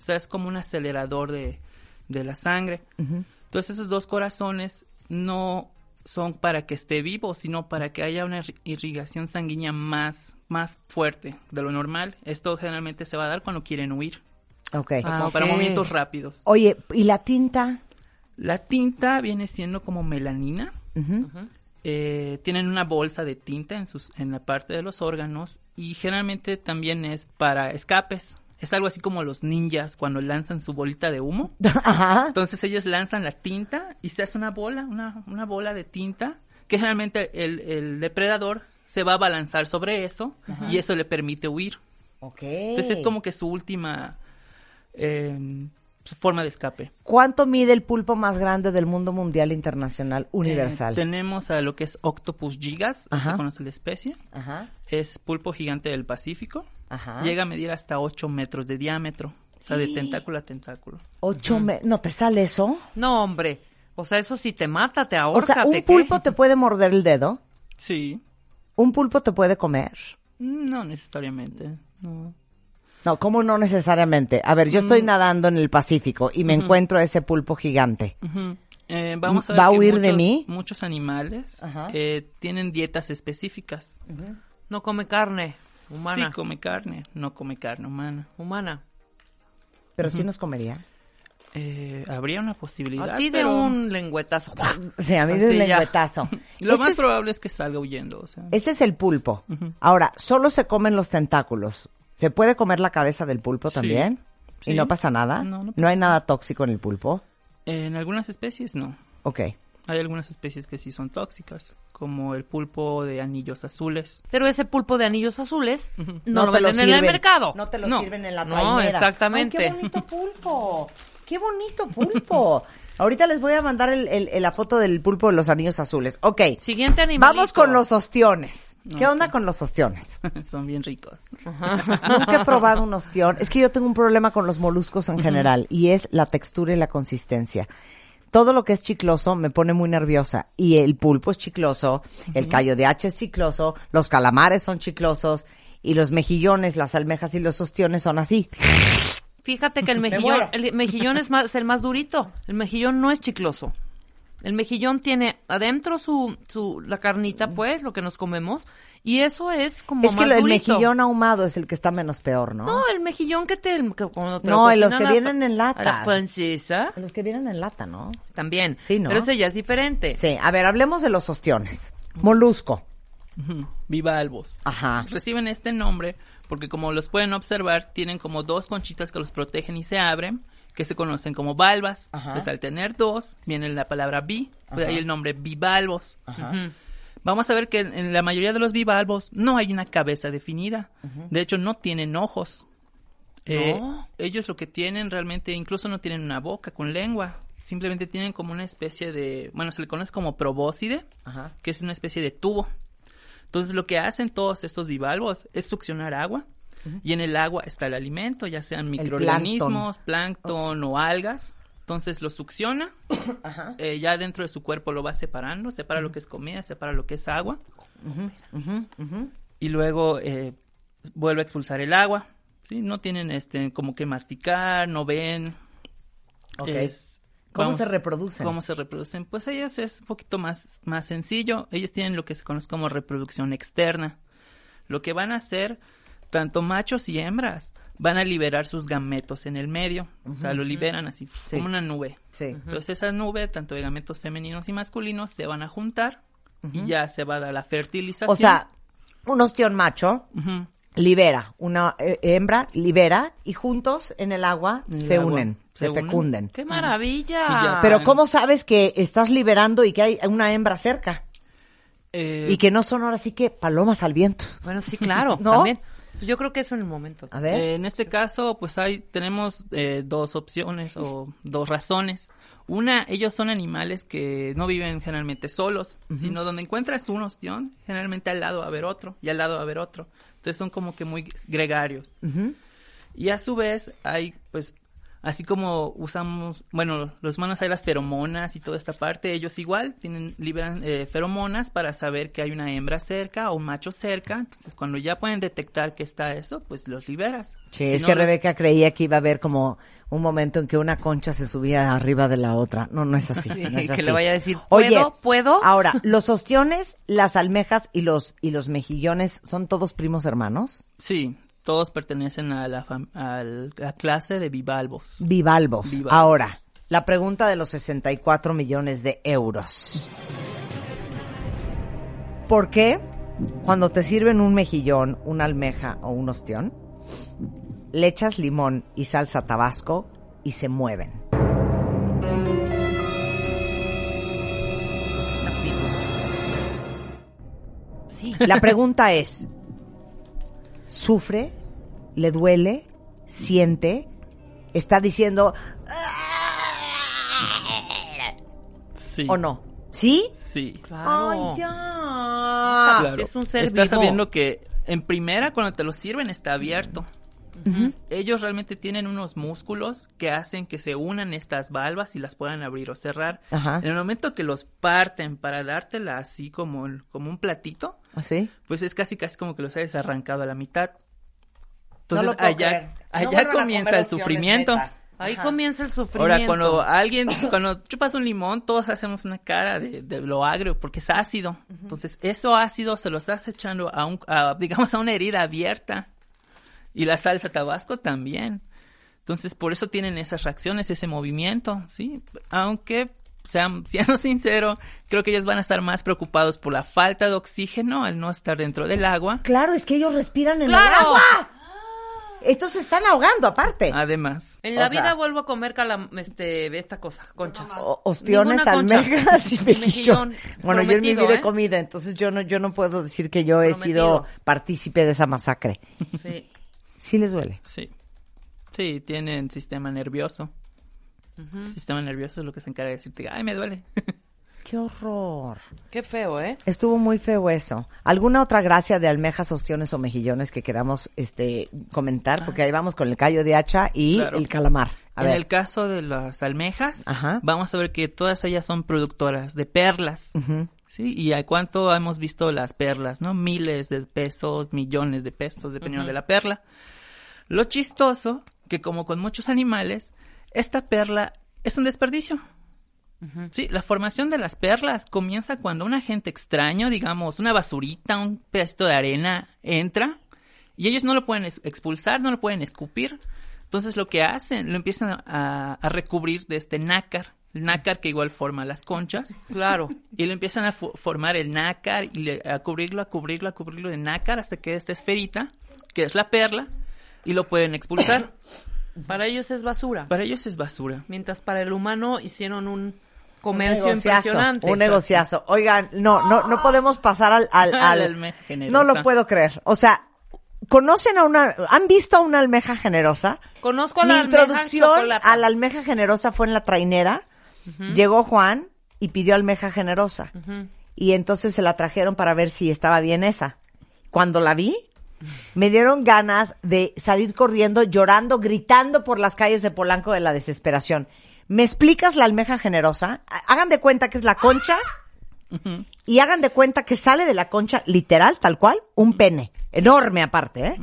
[SPEAKER 5] O sea, es como un acelerador de, de la sangre. Entonces esos dos corazones no son para que esté vivo, sino para que haya una irri- irrigación sanguínea más, más fuerte de lo normal. Esto generalmente se va a dar cuando quieren huir,
[SPEAKER 3] Ok.
[SPEAKER 4] Ah,
[SPEAKER 5] como para movimientos rápidos.
[SPEAKER 3] Oye, ¿y la tinta?
[SPEAKER 5] La tinta viene siendo como melanina. Eh, tienen una bolsa de tinta en, sus, en la parte de los órganos y generalmente también es para escapes. Es algo así como los ninjas cuando lanzan su bolita de humo. *laughs*
[SPEAKER 3] Ajá.
[SPEAKER 5] Entonces ellos lanzan la tinta y se hace una bola, una, una bola de tinta que generalmente el, el depredador se va a balanzar sobre eso y eso le permite huir.
[SPEAKER 3] Ok.
[SPEAKER 5] Entonces es como que su última eh, su forma de escape.
[SPEAKER 3] ¿Cuánto mide el pulpo más grande del mundo mundial internacional universal?
[SPEAKER 5] Eh, tenemos a lo que es Octopus gigas, se conoce la especie.
[SPEAKER 3] Ajá.
[SPEAKER 5] Es pulpo gigante del Pacífico.
[SPEAKER 3] Ajá.
[SPEAKER 5] Llega a medir hasta 8 metros de diámetro. O sea, de tentáculo a tentáculo.
[SPEAKER 3] Ocho me- ¿No te sale eso?
[SPEAKER 4] No, hombre. O sea, eso sí te mata, te
[SPEAKER 3] O
[SPEAKER 4] ahorca,
[SPEAKER 3] sea,
[SPEAKER 4] te
[SPEAKER 3] ¿un
[SPEAKER 4] qué.
[SPEAKER 3] pulpo te puede morder el dedo?
[SPEAKER 5] Sí.
[SPEAKER 3] ¿Un pulpo te puede comer?
[SPEAKER 5] No necesariamente. No.
[SPEAKER 3] No, ¿cómo no necesariamente? A ver, yo
[SPEAKER 5] Mm.
[SPEAKER 3] estoy nadando en el Pacífico y me encuentro a ese pulpo gigante.
[SPEAKER 5] Eh, vamos a ver
[SPEAKER 3] ¿Va a huir de
[SPEAKER 5] muchos-
[SPEAKER 3] mí?
[SPEAKER 5] Muchos animales eh, tienen dietas específicas.
[SPEAKER 4] No come carne humana.
[SPEAKER 5] Sí come carne, no come carne humana.
[SPEAKER 4] Humana.
[SPEAKER 3] Pero sí nos comería.
[SPEAKER 5] Eh, habría una posibilidad.
[SPEAKER 4] A ti de
[SPEAKER 5] pero
[SPEAKER 4] un lengüetazo. *laughs*
[SPEAKER 3] Sí, a mí de
[SPEAKER 4] ya.
[SPEAKER 3] lengüetazo. *laughs*
[SPEAKER 5] Lo
[SPEAKER 3] Ese
[SPEAKER 5] más
[SPEAKER 3] es-
[SPEAKER 5] probable es que salga huyendo. O sea.
[SPEAKER 3] Ese es el pulpo. Ahora, solo se comen los tentáculos. ¿Se puede comer la cabeza del pulpo
[SPEAKER 5] Sí.
[SPEAKER 3] también? ¿Y
[SPEAKER 5] Sí.
[SPEAKER 3] no pasa nada?
[SPEAKER 5] No, no pasa
[SPEAKER 3] hay nada tóxico en el pulpo?
[SPEAKER 5] En algunas especies no.
[SPEAKER 3] Ok.
[SPEAKER 5] Hay algunas especies que sí son tóxicas, como el pulpo de anillos azules.
[SPEAKER 4] Pero ese pulpo de anillos azules no,
[SPEAKER 3] No
[SPEAKER 4] lo
[SPEAKER 3] te lo
[SPEAKER 4] venden en el mercado.
[SPEAKER 3] No te lo
[SPEAKER 5] No.
[SPEAKER 3] sirven en la
[SPEAKER 4] No,
[SPEAKER 3] trainera.
[SPEAKER 4] exactamente.
[SPEAKER 3] Ay, qué bonito pulpo. Qué bonito pulpo. Ahorita les voy a mandar el- el- el- la foto del pulpo de los anillos azules. Ok.
[SPEAKER 4] Siguiente animal.
[SPEAKER 3] Vamos con los ostiones. ¿Qué onda con los ostiones? *laughs*
[SPEAKER 5] son bien ricos. *laughs*
[SPEAKER 3] Nunca he probado un ostión. Es que yo tengo un problema con los moluscos en general y es la textura y la consistencia. Todo lo que es chicloso me pone muy nerviosa. Y el pulpo es chicloso, el callo de hacha es chicloso, los calamares son chiclosos y los mejillones, las almejas y los ostiones son así.
[SPEAKER 4] Fíjate que el mejillón, el mejillón es, más, es el más durito. El mejillón no es chicloso. El mejillón tiene adentro su, su la carnita, pues, lo que nos comemos, y eso es como
[SPEAKER 3] Es que
[SPEAKER 4] más
[SPEAKER 3] el
[SPEAKER 4] durito.
[SPEAKER 3] mejillón ahumado es el que está menos peor, ¿no?
[SPEAKER 4] No, el mejillón que te, que cuando te
[SPEAKER 3] No,
[SPEAKER 4] lo
[SPEAKER 3] en los que
[SPEAKER 4] a
[SPEAKER 3] vienen en lata.
[SPEAKER 4] a la francesa,
[SPEAKER 3] Los que vienen en lata, ¿no?
[SPEAKER 4] también.
[SPEAKER 3] Sí, ¿no?
[SPEAKER 4] Pero ese ya es diferente.
[SPEAKER 3] Sí, a ver, hablemos de los ostiones. Molusco.
[SPEAKER 5] Ujú, Bivalvos.
[SPEAKER 3] Ajá.
[SPEAKER 5] Reciben este nombre porque como los pueden observar, tienen como dos conchitas que los protegen y se abren, que se conocen como valvas.
[SPEAKER 3] Ajá.
[SPEAKER 5] Entonces al tener dos, viene la palabra bi, de ahí el nombre bivalvos. Vamos a ver que en, en la mayoría de los bivalvos no hay una cabeza definida. De hecho, no tienen ojos. Eh,
[SPEAKER 4] No.
[SPEAKER 5] ellos lo que tienen realmente, incluso no tienen una boca con lengua. Simplemente tienen como una especie de, bueno, se le conoce como probóscide,
[SPEAKER 3] Ajá.
[SPEAKER 5] que es una especie de tubo. Entonces lo que hacen todos estos bivalvos es succionar agua y en el agua está el alimento, ya sean microorganismos, plancton o algas. Entonces lo succiona, *coughs*
[SPEAKER 3] Ajá.
[SPEAKER 5] eh, ya dentro de su cuerpo lo va separando, separa lo que es comida, separa lo que es agua y luego eh, vuelve a expulsar el agua. ¿sí? No tienen este como que masticar, no ven. Es-
[SPEAKER 3] ¿Cómo
[SPEAKER 5] vamos,
[SPEAKER 3] se reproducen?
[SPEAKER 5] ¿Cómo se reproducen? Pues ellos es un poquito más, más sencillo. Ellos tienen lo que se conoce como reproducción externa. Lo que van a hacer, tanto machos y hembras, van a liberar sus gametos en el medio. O sea, lo liberan así,
[SPEAKER 3] Sí.
[SPEAKER 5] como una nube.
[SPEAKER 3] Sí.
[SPEAKER 5] Entonces esa nube, tanto de gametos femeninos y masculinos, se van a juntar y ya se va a dar la fertilización.
[SPEAKER 3] O sea, un ostión macho libera, una eh, hembra libera y juntos en el agua
[SPEAKER 5] el
[SPEAKER 3] se
[SPEAKER 5] agua
[SPEAKER 3] unen, se,
[SPEAKER 5] se unen.
[SPEAKER 3] fecunden.
[SPEAKER 4] ¡Qué maravilla!
[SPEAKER 3] Pero ¿cómo sabes que estás liberando y que hay una hembra cerca?
[SPEAKER 5] Eh,
[SPEAKER 3] Y que no son ahora sí que palomas al viento.
[SPEAKER 4] Bueno, sí, claro, *laughs*
[SPEAKER 3] ¿No?
[SPEAKER 4] también. Yo creo que eso en el momento.
[SPEAKER 3] A ver.
[SPEAKER 5] Eh, en este caso, pues hay, tenemos eh, dos opciones o dos razones. Una, ellos son animales que no viven generalmente solos, sino donde encuentras un ostión, generalmente al lado va a haber otro y al lado va a haber otro. Entonces son como que muy gregarios. Y a su vez hay, pues, así como usamos, bueno, los humanos hay las feromonas y toda esta parte, ellos igual tienen, liberan eh, feromonas para saber que hay una hembra cerca o un macho cerca. Entonces cuando ya pueden detectar que está eso, pues los liberas.
[SPEAKER 3] Sí,
[SPEAKER 5] Si
[SPEAKER 3] es
[SPEAKER 5] no
[SPEAKER 3] que
[SPEAKER 5] los-
[SPEAKER 3] Rebeca creía que iba a haber como un momento en que una concha se subía arriba de la otra. No, no es así.
[SPEAKER 4] Sí,
[SPEAKER 3] no es
[SPEAKER 4] que le vaya a decir,
[SPEAKER 3] Oye,
[SPEAKER 4] ¿puedo? ¿Puedo?
[SPEAKER 3] Ahora, los ostiones, las almejas y los y los mejillones son todos primos hermanos.
[SPEAKER 5] Sí, todos pertenecen a la, fam- a la clase de bivalvos.
[SPEAKER 3] Bivalvos.
[SPEAKER 5] Bivalvos.
[SPEAKER 3] Ahora, la pregunta de los 64 millones de euros. ¿Por qué cuando te sirven un mejillón, una almeja o un ostión, le echas limón y salsa tabasco y se mueven?
[SPEAKER 4] Sí.
[SPEAKER 3] La pregunta es, ¿sufre? ¿Le duele? ¿Siente? ¿Está diciendo
[SPEAKER 5] Sí.
[SPEAKER 3] o no? ¿Sí?
[SPEAKER 5] Sí.
[SPEAKER 4] Claro.
[SPEAKER 3] ¡Ay, ya!
[SPEAKER 5] Claro.
[SPEAKER 4] si es un ser
[SPEAKER 5] Estás
[SPEAKER 4] vivo.
[SPEAKER 5] sabiendo que en primera cuando te lo sirven está abierto. Ellos realmente tienen unos músculos que hacen que se unan estas valvas y las puedan abrir o cerrar.
[SPEAKER 3] Ajá.
[SPEAKER 5] En el momento que los parten para dártela así como, como un platito,
[SPEAKER 3] ¿Así?
[SPEAKER 5] pues es casi casi como que los hayas arrancado a la mitad.
[SPEAKER 3] No
[SPEAKER 5] Entonces
[SPEAKER 3] lo puedo
[SPEAKER 5] allá,
[SPEAKER 3] creer.
[SPEAKER 5] Allá comienza el sufrimiento.
[SPEAKER 3] neta.
[SPEAKER 4] Ahí
[SPEAKER 3] Ajá.
[SPEAKER 4] comienza el sufrimiento.
[SPEAKER 5] Ahora, cuando alguien, *laughs* cuando chupas un limón, todos hacemos una cara de, de lo agrio porque es ácido. Entonces, eso ácido se lo estás echando a un, a, digamos, a una herida abierta. Y la salsa tabasco también. Entonces, por eso tienen esas reacciones, ese movimiento, ¿sí? Aunque, sean, *laughs* siendo sincero, creo que ellos van a estar más preocupados por la falta de oxígeno al no estar dentro del agua.
[SPEAKER 3] Claro, es que ellos respiran en el
[SPEAKER 4] ¡Claro!
[SPEAKER 3] agua. Estos se están ahogando aparte.
[SPEAKER 5] Además,
[SPEAKER 4] En la
[SPEAKER 3] O sea-
[SPEAKER 4] vida vuelvo a comer calam este, esta cosa, conchas.
[SPEAKER 3] O- ostiones,
[SPEAKER 4] concha.
[SPEAKER 3] almejas y *laughs* mejillón. Bueno, yo en mi vida he
[SPEAKER 4] ¿eh?
[SPEAKER 3] comido, entonces yo no, yo no puedo decir que yo he
[SPEAKER 4] Prometido.
[SPEAKER 3] sido partícipe de esa masacre.
[SPEAKER 4] Sí.
[SPEAKER 3] Sí les duele.
[SPEAKER 5] sí. Sí, tienen sistema nervioso. Sistema nervioso es lo que se encarga de decirte, ay, me duele. *laughs*
[SPEAKER 3] qué horror.
[SPEAKER 4] Qué feo, ¿eh?
[SPEAKER 3] Estuvo muy feo eso. ¿Alguna otra gracia de almejas, ostiones o mejillones que queramos este comentar? Porque ahí vamos con el callo de hacha y
[SPEAKER 5] Claro.
[SPEAKER 3] el calamar. A
[SPEAKER 5] en
[SPEAKER 3] ver.
[SPEAKER 5] el caso de las almejas,
[SPEAKER 3] Ajá.
[SPEAKER 5] vamos a ver que todas ellas son productoras de perlas. ¿Sí? ¿Y a cuánto hemos visto las perlas, no? Miles de pesos, millones de pesos, dependiendo de la perla. Lo chistoso, que como con muchos animales, esta perla es un desperdicio. Sí, la formación de las perlas comienza cuando un agente extraño, digamos, una basurita, un pedacito de arena, entra y ellos no lo pueden ex- expulsar, no lo pueden escupir. Entonces lo que hacen, lo empiezan a, a recubrir de este nácar, el nácar que igual forma las conchas
[SPEAKER 4] Claro.
[SPEAKER 5] y lo empiezan a fo- formar el nácar y le- a cubrirlo, a cubrirlo, a cubrirlo de nácar hasta que esta esferita, que es la perla, y lo pueden expulsar.
[SPEAKER 4] Para ellos es basura.
[SPEAKER 5] Para ellos es basura.
[SPEAKER 4] Mientras para el humano hicieron un comercio
[SPEAKER 3] un
[SPEAKER 4] impresionante.
[SPEAKER 3] Un negociazo. Oigan, no, no, no podemos pasar al, al, *laughs* al- no lo puedo creer. O sea, ¿conocen a una, han visto a una almeja generosa?
[SPEAKER 4] Conozco a
[SPEAKER 3] Mi
[SPEAKER 4] la almeja
[SPEAKER 3] introducción
[SPEAKER 4] chocolata.
[SPEAKER 3] a la almeja generosa fue en la trainera. Llegó Juan y pidió almeja generosa. Y entonces se la trajeron para ver si estaba bien esa. Cuando la vi, me dieron ganas de salir corriendo, llorando, gritando por las calles de Polanco de la desesperación. ¿Me explicas la almeja generosa? Hagan de cuenta que es la concha y hagan de cuenta que sale de la concha, literal, tal cual, un pene. Enorme aparte, ¿eh?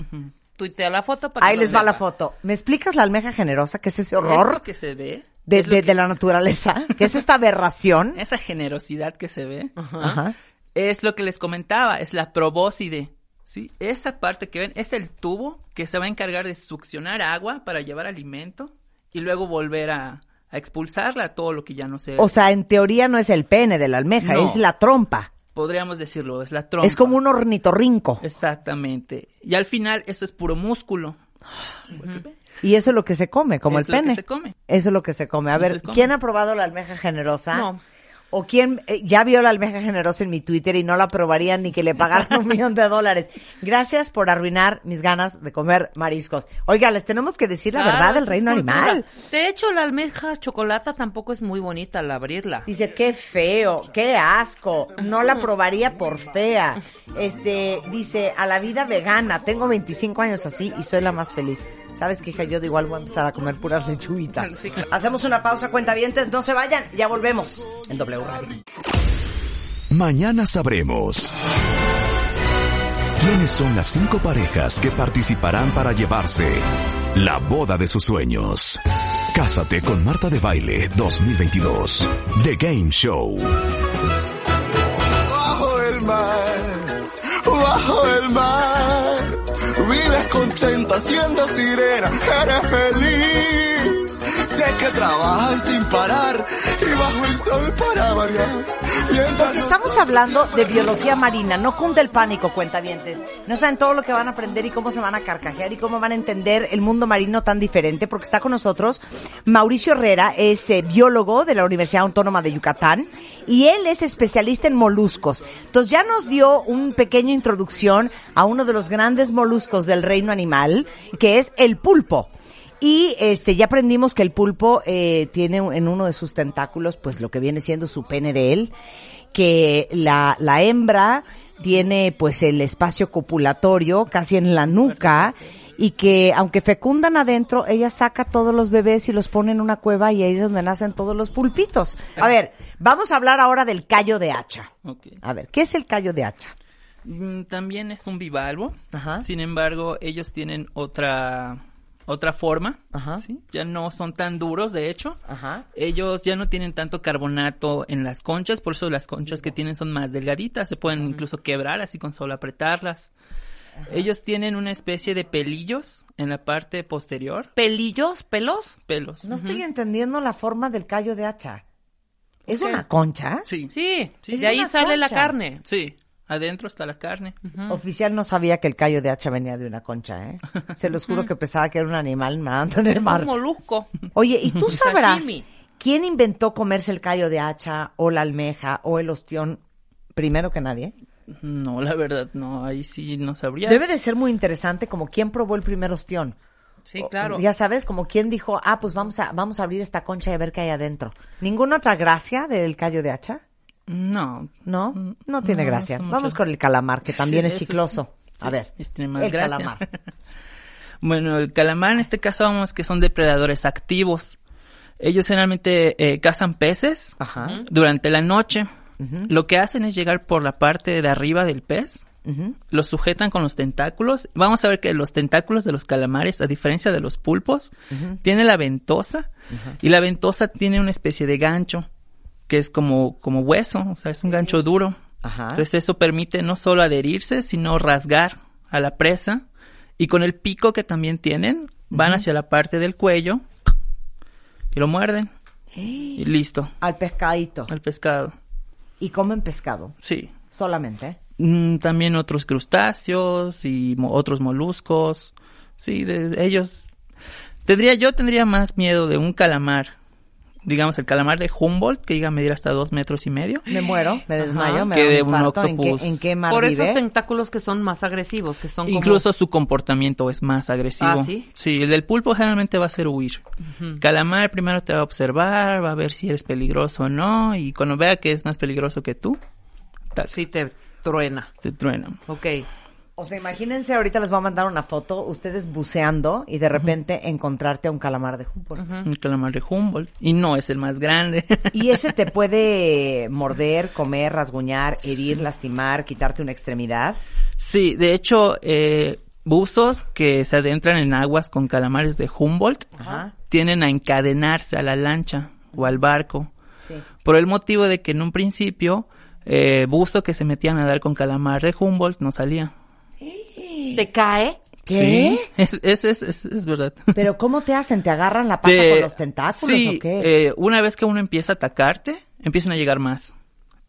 [SPEAKER 4] Tuitea la foto para que
[SPEAKER 3] Ahí les va la foto. ¿Me explicas la almeja generosa? ¿Qué es ese horror
[SPEAKER 5] Eso que se ve,
[SPEAKER 3] de,
[SPEAKER 5] es
[SPEAKER 3] de-
[SPEAKER 5] que-
[SPEAKER 3] de la naturaleza? ¿Qué es esta aberración? *laughs*
[SPEAKER 5] esa generosidad que se ve,
[SPEAKER 3] Ajá.
[SPEAKER 5] es lo que les comentaba, es la probóscide. ¿sí? Esa parte que ven es el tubo que se va a encargar de succionar agua para llevar alimento y luego volver a, a expulsarla todo lo que ya no se...
[SPEAKER 3] O sea, en teoría no es el pene de la almeja,
[SPEAKER 5] No.
[SPEAKER 3] es la trompa.
[SPEAKER 5] podríamos decirlo, es la trompa.
[SPEAKER 3] Es como un ornitorrinco.
[SPEAKER 5] Exactamente. Y al final eso es puro músculo.
[SPEAKER 3] Y eso es lo que se come, como
[SPEAKER 5] Es
[SPEAKER 3] el
[SPEAKER 5] lo que
[SPEAKER 3] pene.
[SPEAKER 5] se come.
[SPEAKER 3] Eso es lo que se come. A
[SPEAKER 5] Eso
[SPEAKER 3] ver,
[SPEAKER 5] come.
[SPEAKER 3] ¿quién ha probado la almeja generosa?
[SPEAKER 4] No.
[SPEAKER 3] ¿O quién eh, ya vio la almeja generosa en mi Twitter y no la probaría ni que le pagaran un *laughs* millón de dólares? Gracias por arruinar mis ganas de comer mariscos. Oiga, les tenemos que decir la
[SPEAKER 4] Claro,
[SPEAKER 3] verdad del reino animal.
[SPEAKER 4] De hecho, la almeja chocolata tampoco es muy bonita al abrirla.
[SPEAKER 3] Dice, qué feo, qué asco, no la probaría por fea. Este, dice, a la vida vegana, tengo 25 años así y soy la más feliz. ¿Sabes qué, hija? Yo de igual voy a empezar a comer puras lechuguitas. *laughs* Hacemos una pausa, cuentavientes, no se vayan, ya volvemos en W Radio.
[SPEAKER 2] Mañana sabremos quiénes son las cinco parejas que participarán para llevarse la boda de sus sueños. Cásate con Marta de Baile 2022. The Game Show.
[SPEAKER 6] Bajo el mar, bajo el mar, vives contenta siendo sirena, eres feliz. Sé que trabajas sin parar y bajo el sol para variar.
[SPEAKER 3] Porque estamos hablando de biología marina, no cunde el pánico, cuentavientes. No saben todo lo que van a aprender y cómo se van a carcajear y cómo van a entender el mundo marino tan diferente, porque está con nosotros Mauricio Herrera, es eh, biólogo de la Universidad Autónoma de Yucatán y él es especialista en moluscos. Entonces ya nos dio un pequeño introducción a uno de los grandes moluscos del reino animal, que es el pulpo. Y este ya aprendimos que el pulpo eh, tiene en uno de sus tentáculos pues lo que viene siendo su pene de él, que la, la hembra tiene pues el espacio copulatorio casi en la nuca y que aunque fecundan adentro, ella saca todos los bebés y los pone en una cueva y ahí es donde nacen todos los pulpitos. A ver, vamos a hablar ahora del callo de hacha. A ver, ¿qué es el callo de hacha?
[SPEAKER 5] Mm, También es un bivalvo.
[SPEAKER 3] Ajá.
[SPEAKER 5] Sin embargo, ellos tienen otra otra forma.
[SPEAKER 3] Ajá.
[SPEAKER 5] ¿sí? Ya no son tan duros, de hecho.
[SPEAKER 3] Ajá.
[SPEAKER 5] Ellos ya no tienen tanto carbonato en las conchas, por eso las conchas que tienen son más delgaditas, se pueden incluso quebrar así con solo apretarlas. Ellos tienen una especie de pelillos en la parte posterior,
[SPEAKER 4] ¿Pelillos? ¿Pelos?
[SPEAKER 5] pelos.
[SPEAKER 3] No estoy entendiendo la forma del callo de hacha. ¿Es una concha?
[SPEAKER 5] Sí,
[SPEAKER 4] Sí,
[SPEAKER 3] Es
[SPEAKER 4] de ahí sale la carne.
[SPEAKER 5] sí. Adentro está la carne.
[SPEAKER 3] Oficial no sabía que el callo de hacha venía de una concha, ¿eh? *laughs* Se los juro que pensaba que era un animal nadando en el mar.
[SPEAKER 4] un molusco.
[SPEAKER 3] Oye, ¿y tú *laughs* sabrás quién inventó comerse el callo de hacha o la almeja o el ostión primero que nadie?
[SPEAKER 5] No, la verdad, no, ahí sí no sabría.
[SPEAKER 3] Debe de ser muy interesante como quién probó el primer ostión.
[SPEAKER 4] Sí, claro.
[SPEAKER 3] Ya sabes, como quién dijo, ah, pues vamos a, vamos a abrir esta concha y a ver qué hay adentro. ¿Ninguna otra gracia del callo de hacha?
[SPEAKER 5] No.
[SPEAKER 3] ¿No?
[SPEAKER 5] Mm,
[SPEAKER 3] No tiene
[SPEAKER 5] no,
[SPEAKER 3] gracia. Vamos con el calamar, que también es chicloso. A ver,
[SPEAKER 5] ese tiene más
[SPEAKER 3] el
[SPEAKER 5] gracia.
[SPEAKER 3] calamar. *laughs*
[SPEAKER 5] Bueno, el calamar en este caso vamos que son depredadores activos. Ellos generalmente eh, cazan peces
[SPEAKER 3] Ajá.
[SPEAKER 5] durante la noche. Lo que hacen es llegar por la parte de arriba del pez,
[SPEAKER 3] Ujú.
[SPEAKER 5] los sujetan con los tentáculos. Vamos a ver que los tentáculos de los calamares, a diferencia de los pulpos, tiene la ventosa y la ventosa tiene una especie de gancho que es como, como hueso, o sea, es un gancho duro.
[SPEAKER 3] Ajá.
[SPEAKER 5] Entonces eso permite no solo adherirse, sino rasgar a la presa y con el pico que también tienen, van hacia la parte del cuello y lo muerden y listo,
[SPEAKER 3] Al pescadito.
[SPEAKER 5] al pescado.
[SPEAKER 3] Y comen pescado,
[SPEAKER 5] Sí.
[SPEAKER 3] solamente.
[SPEAKER 5] Mm, también otros crustáceos y mo- otros moluscos. Sí, de, de ellos. Tendría, yo tendría más miedo de un calamar. Digamos, el calamar de Humboldt, que llega a medir hasta dos metros y medio.
[SPEAKER 3] Me muero, me desmayo, me
[SPEAKER 5] Que
[SPEAKER 3] da
[SPEAKER 5] de
[SPEAKER 3] un
[SPEAKER 5] un
[SPEAKER 3] infarto. ¿En qué,
[SPEAKER 5] octopus.
[SPEAKER 3] en qué mar
[SPEAKER 4] Por esos tentáculos que son más agresivos, que son como-
[SPEAKER 5] Incluso su comportamiento es más agresivo.
[SPEAKER 4] Ah, ¿sí?
[SPEAKER 5] el del pulpo generalmente va a ser huir. Calamar primero te va a observar, va a ver si eres peligroso o no, y cuando vea que es más peligroso que tú, tac,
[SPEAKER 4] Sí, te truena.
[SPEAKER 5] te truena.
[SPEAKER 4] Ok.
[SPEAKER 3] O sea, imagínense, ahorita les voy a mandar una foto, ustedes buceando y de repente encontrarte a un calamar de Humboldt.
[SPEAKER 5] Un calamar de Humboldt. Y no es el más grande.
[SPEAKER 3] Y ese te *laughs* puede morder, comer, rasguñar, herir, lastimar, quitarte una extremidad.
[SPEAKER 5] Sí, de hecho, eh, buzos que se adentran en aguas con calamares de Humboldt
[SPEAKER 3] Ajá.
[SPEAKER 5] tienen a encadenarse a la lancha o al barco.
[SPEAKER 3] Sí.
[SPEAKER 5] Por el motivo de que en un principio, eh, buzo que se metía a nadar con calamar de Humboldt no salía.
[SPEAKER 4] ¿Te cae?
[SPEAKER 3] ¿Qué?
[SPEAKER 5] Sí, es, es, es, es, verdad. *laughs*
[SPEAKER 3] Pero ¿cómo te hacen? ¿Te agarran la pata
[SPEAKER 5] Te-
[SPEAKER 3] con los tentáculos
[SPEAKER 5] sí,
[SPEAKER 3] o qué?
[SPEAKER 5] eh, una vez que uno empieza a atacarte, empiezan a llegar más.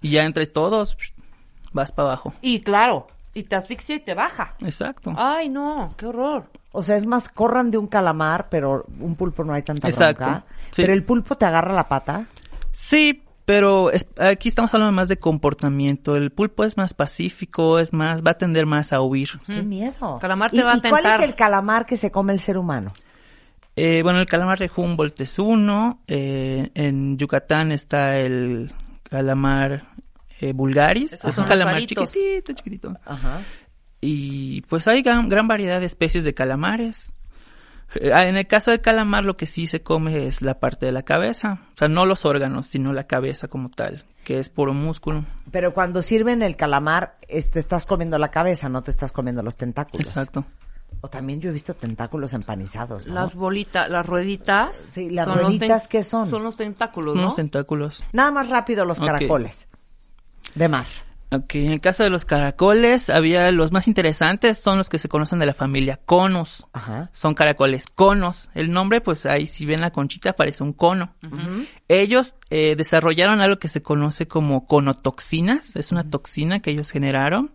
[SPEAKER 5] Y ya entre todos, vas para abajo.
[SPEAKER 4] Y claro, y te asfixia y te baja.
[SPEAKER 5] Exacto.
[SPEAKER 4] Ay, no, qué horror.
[SPEAKER 3] O sea, es más, corran de un calamar, pero un pulpo no hay tanta
[SPEAKER 5] Exacto,
[SPEAKER 3] bronca.
[SPEAKER 5] sí.
[SPEAKER 3] Pero el pulpo te agarra la pata.
[SPEAKER 5] Sí, pero es- aquí estamos hablando más de comportamiento. El pulpo es más pacífico, es más, va a tender más a huir.
[SPEAKER 3] ¡Qué miedo!
[SPEAKER 4] Calamar te
[SPEAKER 3] ¿Y,
[SPEAKER 4] va a
[SPEAKER 3] y cuál es el calamar que se come el ser humano?
[SPEAKER 5] Eh, bueno, el calamar de Humboldt es uno. eh, en Yucatán está el calamar eh, vulgaris.
[SPEAKER 4] Esos
[SPEAKER 5] es un calamar
[SPEAKER 4] varitos.
[SPEAKER 5] chiquitito, chiquitito.
[SPEAKER 3] Ajá.
[SPEAKER 5] Y pues hay gran, gran variedad de especies de calamares. Eh, En el caso del calamar lo que sí se come es la parte de la cabeza, o sea, no los órganos, sino la cabeza como tal, que es puro músculo.
[SPEAKER 3] Pero cuando sirven el calamar, este, estás comiendo la cabeza, no te estás comiendo los tentáculos.
[SPEAKER 5] Exacto.
[SPEAKER 3] O también yo he visto tentáculos empanizados, ¿no?
[SPEAKER 4] Las bolitas, las rueditas.
[SPEAKER 3] Sí, las
[SPEAKER 4] son los
[SPEAKER 3] rueditas, ¿qué son?
[SPEAKER 4] Son los tentáculos, ¿no?
[SPEAKER 5] Unos tentáculos.
[SPEAKER 3] Nada más rápido los caracoles. De mar.
[SPEAKER 5] Ok, en el caso de los caracoles, había los más interesantes, son los que se conocen de la familia conos.
[SPEAKER 3] Ajá.
[SPEAKER 5] Son caracoles conos. El nombre, pues ahí si ven la conchita parece un cono. Ellos eh, desarrollaron algo que se conoce como conotoxinas. Es una toxina que ellos generaron.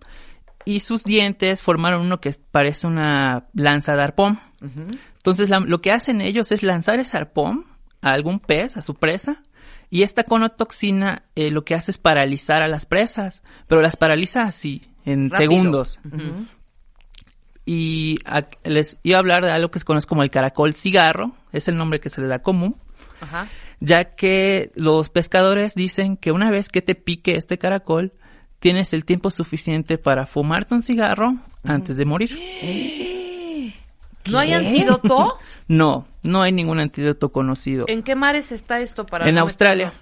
[SPEAKER 5] Y sus dientes formaron uno que parece una lanza de arpón. Entonces la- lo que hacen ellos es lanzar ese arpón a algún pez, a su presa. Y esta conotoxina eh, lo que hace es paralizar a las presas. Pero las paraliza así, en
[SPEAKER 4] Rápido.
[SPEAKER 5] segundos y a- les iba a hablar de algo que se conoce como el caracol cigarro, es el nombre que se le da común,
[SPEAKER 4] Ajá.
[SPEAKER 5] ya que los pescadores dicen que una vez que te pique este caracol, tienes el tiempo suficiente para fumarte un cigarro antes de morir. *gasps*
[SPEAKER 4] ¿No hay antídoto? *laughs*
[SPEAKER 5] No, no hay ningún antídoto conocido.
[SPEAKER 4] ¿En qué mares está esto para
[SPEAKER 5] En
[SPEAKER 4] no
[SPEAKER 5] Australia.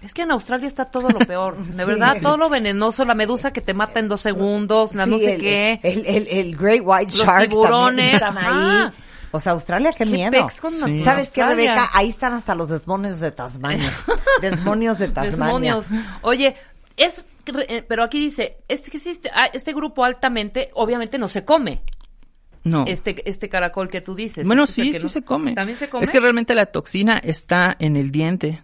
[SPEAKER 4] Es que en Australia está todo lo peor. *laughs* De verdad, todo lo venenoso, la medusa que te mata en dos segundos, la no sé
[SPEAKER 3] el,
[SPEAKER 4] qué.
[SPEAKER 3] El, el- el Great White
[SPEAKER 4] Los
[SPEAKER 3] Shark
[SPEAKER 4] tiburones,
[SPEAKER 3] también están ahí. O sea, Australia, qué,
[SPEAKER 4] ¿Qué
[SPEAKER 3] miedo.
[SPEAKER 5] Sí.
[SPEAKER 3] ¿Sabes qué? Rebeca? Ahí están hasta los demonios de Tasmania. *laughs* Demonios de Tasmania.
[SPEAKER 4] Demonios. Oye, es, eh, pero aquí dice, es que existe, ah, este grupo altamente, obviamente no se come.
[SPEAKER 5] No.
[SPEAKER 4] Este, este caracol que tú dices.
[SPEAKER 5] bueno,
[SPEAKER 4] Este
[SPEAKER 5] sí, sí
[SPEAKER 4] no-
[SPEAKER 5] se come.
[SPEAKER 4] ¿También se come?
[SPEAKER 5] Es que realmente la toxina está en el diente.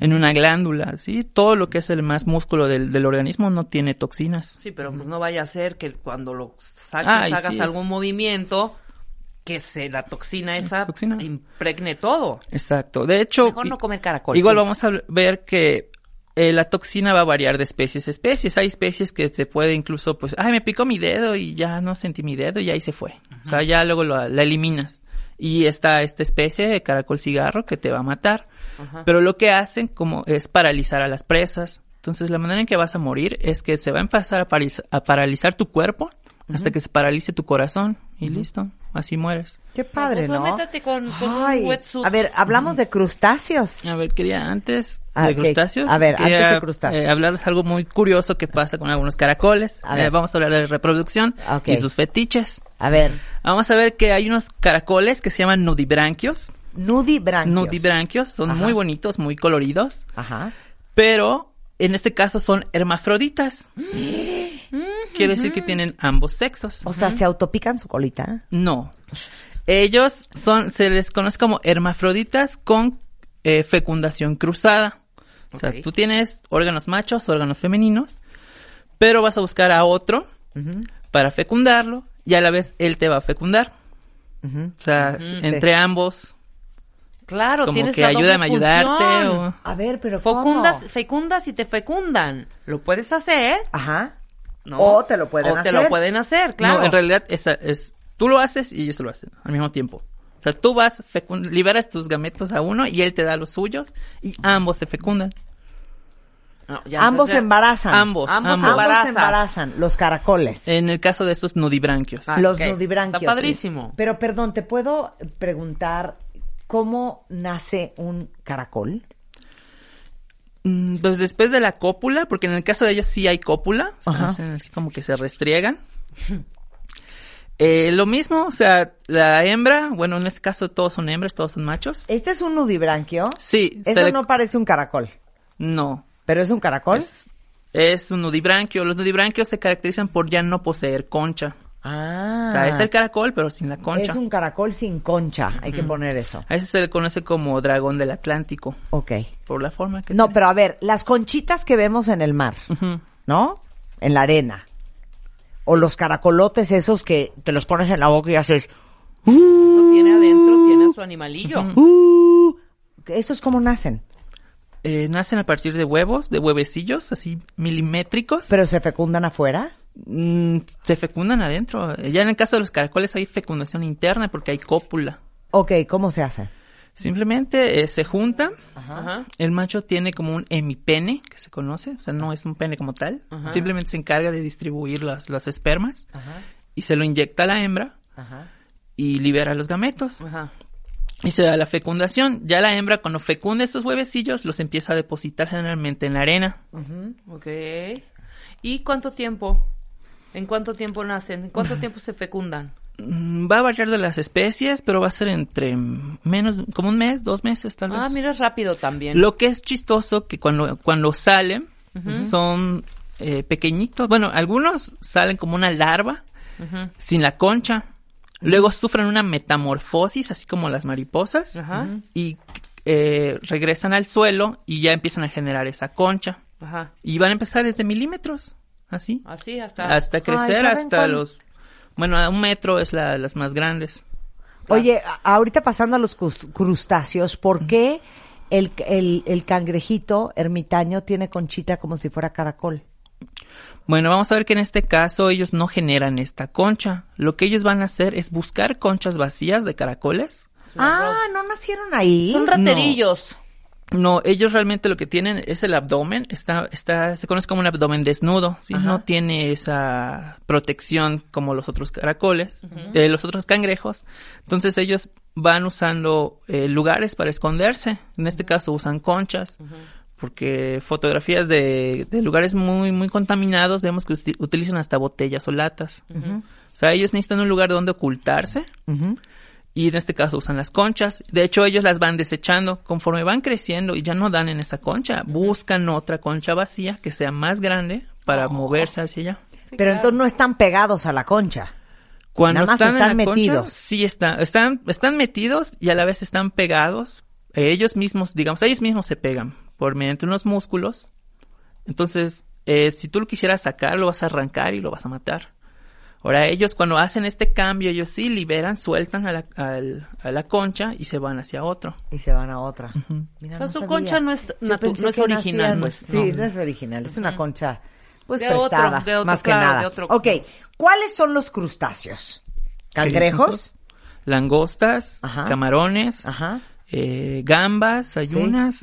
[SPEAKER 5] En una glándula, ¿sí? Todo lo que es el más músculo del, del organismo no tiene toxinas.
[SPEAKER 4] Sí, pero pues no vaya a ser que cuando lo saques,
[SPEAKER 5] Ay,
[SPEAKER 4] hagas
[SPEAKER 5] sí, es-
[SPEAKER 4] algún movimiento, que se la toxina esa
[SPEAKER 5] Toxina.
[SPEAKER 4] impregne todo.
[SPEAKER 5] Exacto. De hecho,
[SPEAKER 4] Mejor no comer caracol.
[SPEAKER 5] igual vamos a ver que eh, la toxina va a variar de especies a especies. Hay especies que te puede incluso, pues, ay, me picó mi dedo y ya no sentí mi dedo y ahí se fue. O sea, ya luego lo- la eliminas. Y está esta especie de caracol cigarro que te va a matar.
[SPEAKER 4] Ajá.
[SPEAKER 5] Pero lo que hacen como es paralizar a las presas. Entonces la manera en que vas a morir es que se va a empezar a, paraliza- a paralizar tu cuerpo hasta que se paralice tu corazón y listo, así mueres.
[SPEAKER 3] Qué padre,
[SPEAKER 4] Pues,
[SPEAKER 3] ¿no?
[SPEAKER 4] métete con, con
[SPEAKER 3] Ay,
[SPEAKER 4] un wetsuit.
[SPEAKER 3] a ver, hablamos de crustáceos.
[SPEAKER 5] A ver, quería antes
[SPEAKER 3] Ah,
[SPEAKER 5] de crustáceos.
[SPEAKER 3] A ver,
[SPEAKER 5] quería,
[SPEAKER 3] antes de crustáceos.
[SPEAKER 5] eh, hablarles algo muy curioso que pasa con algunos caracoles.
[SPEAKER 3] A
[SPEAKER 5] Eh, vamos a hablar de reproducción y sus fetiches.
[SPEAKER 3] A ver,
[SPEAKER 5] Vamos a ver que hay unos caracoles que se llaman nudibranquios.
[SPEAKER 3] nudibranquios.
[SPEAKER 5] Nudibranquios son
[SPEAKER 3] Ajá.
[SPEAKER 5] muy bonitos, muy coloridos,
[SPEAKER 3] Ajá.
[SPEAKER 5] pero en este caso son hermafroditas. *gasps* Quiere decir que tienen ambos sexos.
[SPEAKER 3] O sea, se autopican su colita.
[SPEAKER 5] No. Ellos son, se les conoce como hermafroditas con eh, fecundación cruzada. O sea, tú tienes órganos machos, órganos femeninos, pero vas a buscar a otro para fecundarlo y a la vez él te va a fecundar. O sea, entre ambos,
[SPEAKER 4] Claro,
[SPEAKER 5] como
[SPEAKER 4] tienes
[SPEAKER 5] que
[SPEAKER 4] la
[SPEAKER 5] ayúdame a ayudarte o...
[SPEAKER 3] A ver, pero ¿cómo?
[SPEAKER 4] Fecundas, fecundas y te fecundan. Lo puedes hacer,
[SPEAKER 3] Ajá.
[SPEAKER 4] ¿No?
[SPEAKER 3] O te lo pueden
[SPEAKER 4] O te
[SPEAKER 3] hacer.
[SPEAKER 4] lo pueden hacer, claro.
[SPEAKER 5] No, en realidad es, es, tú lo haces y ellos lo hacen al mismo tiempo. O sea, tú vas, liberas tus gametos a uno y él te da los suyos y ambos se fecundan.
[SPEAKER 4] No, ya,
[SPEAKER 3] Ambos
[SPEAKER 4] ya-
[SPEAKER 3] embarazan.
[SPEAKER 5] Ambos,
[SPEAKER 4] Ambos
[SPEAKER 5] ambos.
[SPEAKER 4] Embarazan.
[SPEAKER 3] embarazan, los caracoles.
[SPEAKER 5] En el caso de estos nudibranquios.
[SPEAKER 4] Ah,
[SPEAKER 3] los
[SPEAKER 4] ok.
[SPEAKER 3] nudibranquios.
[SPEAKER 4] Está padrísimo.
[SPEAKER 3] Pero perdón, ¿te puedo preguntar cómo nace un caracol?
[SPEAKER 5] Mm, Pues después de la cópula, porque en el caso de ellos sí hay cópula, hacen así como que se restriegan. *laughs* Eh, lo mismo, o sea, la hembra, bueno, en este caso todos son hembras, todos son machos.
[SPEAKER 3] Este es un nudibranquio.
[SPEAKER 5] Sí,
[SPEAKER 3] Eso
[SPEAKER 5] le-
[SPEAKER 3] no parece un caracol,
[SPEAKER 5] no,
[SPEAKER 3] pero es un caracol.
[SPEAKER 5] es, es un nudibranquio. Los nudibranquios se caracterizan por ya no poseer concha.
[SPEAKER 3] Ah.
[SPEAKER 5] O sea, es el caracol, pero sin la concha.
[SPEAKER 3] Es un caracol sin concha, hay que poner eso.
[SPEAKER 5] A ese se le conoce como dragón del Atlántico,
[SPEAKER 3] Ok.
[SPEAKER 5] por la forma que
[SPEAKER 3] No,
[SPEAKER 5] tiene.
[SPEAKER 3] pero a ver, las conchitas que vemos en el mar. ¿no? En la arena. O los caracolotes esos que te los pones en la boca y haces...
[SPEAKER 4] Lo tiene adentro, tiene a su animalillo.
[SPEAKER 3] "Uh". ¿Esos cómo nacen?
[SPEAKER 5] Eh, nacen a partir de huevos, de huevecillos, así milimétricos.
[SPEAKER 3] ¿Pero se fecundan afuera?
[SPEAKER 5] Mm, se fecundan adentro. Ya en el caso de los caracoles hay fecundación interna porque hay cópula.
[SPEAKER 3] Ok, ¿cómo se hace?
[SPEAKER 5] Simplemente eh, se juntan.
[SPEAKER 4] Ajá.
[SPEAKER 5] El macho tiene como un hemipene, que se conoce, o sea, no es un pene como tal. Simplemente se encarga de distribuir las, los espermas y se lo inyecta a la hembra y libera los gametos.
[SPEAKER 4] Ajá.
[SPEAKER 5] Y se da la fecundación. Ya la hembra cuando fecunda estos huevecillos los empieza a depositar generalmente en la arena.
[SPEAKER 4] Ok. ¿Y cuánto tiempo? ¿En cuánto tiempo nacen? ¿En cuánto tiempo se fecundan?
[SPEAKER 5] Mm, Va a variar de las especies, pero va a ser entre menos, como un mes, dos meses tal vez.
[SPEAKER 4] Ah, mira, es rápido también.
[SPEAKER 5] Lo que es chistoso que cuando, cuando salen son eh, pequeñitos. Bueno, algunos salen como una larva sin la concha. Luego sufren una metamorfosis, así como las mariposas.
[SPEAKER 4] Ajá.
[SPEAKER 5] Y eh, regresan al suelo y ya empiezan a generar esa concha.
[SPEAKER 4] Ajá.
[SPEAKER 5] Y van a empezar desde milímetros, así.
[SPEAKER 4] Así hasta.
[SPEAKER 5] Hasta crecer,
[SPEAKER 3] ¿saben
[SPEAKER 5] hasta
[SPEAKER 3] cuál?
[SPEAKER 5] los... Bueno, a un metro es la, las más grandes.
[SPEAKER 3] Oye, a- ahorita pasando a los crus- crustáceos, ¿por qué el, el, el cangrejito ermitaño tiene conchita como si fuera caracol?
[SPEAKER 5] Bueno, vamos a ver que en este caso ellos no generan esta concha. Lo que ellos van a hacer es buscar conchas vacías de caracoles.
[SPEAKER 3] Ah, ¿no nacieron ahí?
[SPEAKER 4] Son raterillos.
[SPEAKER 5] No, ellos realmente lo que tienen es el abdomen, está, está, se conoce como un abdomen desnudo, ¿sí? No tiene esa protección como los otros caracoles, eh, los otros cangrejos. Entonces ellos van usando eh, lugares para esconderse. En este caso usan conchas, porque fotografías de, de lugares muy, muy contaminados vemos que utilizan hasta botellas o latas. O sea, ellos necesitan un lugar donde ocultarse. Y en este caso usan las conchas. De hecho, ellos las van desechando. Conforme van creciendo y ya no dan en esa concha, buscan otra concha vacía que sea más grande para moverse hacia allá.
[SPEAKER 3] Pero entonces no están pegados a la concha.
[SPEAKER 5] Cuando
[SPEAKER 3] Nada más
[SPEAKER 5] están, en
[SPEAKER 3] están
[SPEAKER 5] la concha,
[SPEAKER 3] metidos.
[SPEAKER 5] sí, están, están, están metidos y a la vez están pegados. Ellos mismos, digamos, ellos mismos se pegan por mediante unos músculos. Entonces, eh, si tú lo quisieras sacar, lo vas a arrancar y lo vas a matar. Ahora, ellos cuando hacen este cambio, ellos sí liberan, sueltan a la, al- a la concha y se van hacia otro.
[SPEAKER 3] Y se van a otra. Mira,
[SPEAKER 4] O sea,
[SPEAKER 3] no
[SPEAKER 4] su
[SPEAKER 3] sabía.
[SPEAKER 4] concha no es no es original, pues,
[SPEAKER 3] Sí,
[SPEAKER 4] no.
[SPEAKER 3] no. es original. Es una concha, pues,
[SPEAKER 4] De otro,
[SPEAKER 3] prestada,
[SPEAKER 4] de otro,
[SPEAKER 3] más
[SPEAKER 4] claro,
[SPEAKER 3] que nada.
[SPEAKER 4] de otro.
[SPEAKER 3] Ok, ¿cuáles son los crustáceos? ¿Cangrejos?
[SPEAKER 5] Langostas,
[SPEAKER 3] Ajá.
[SPEAKER 5] camarones,
[SPEAKER 3] Ajá.
[SPEAKER 5] eh, gambas, hay
[SPEAKER 3] Sí.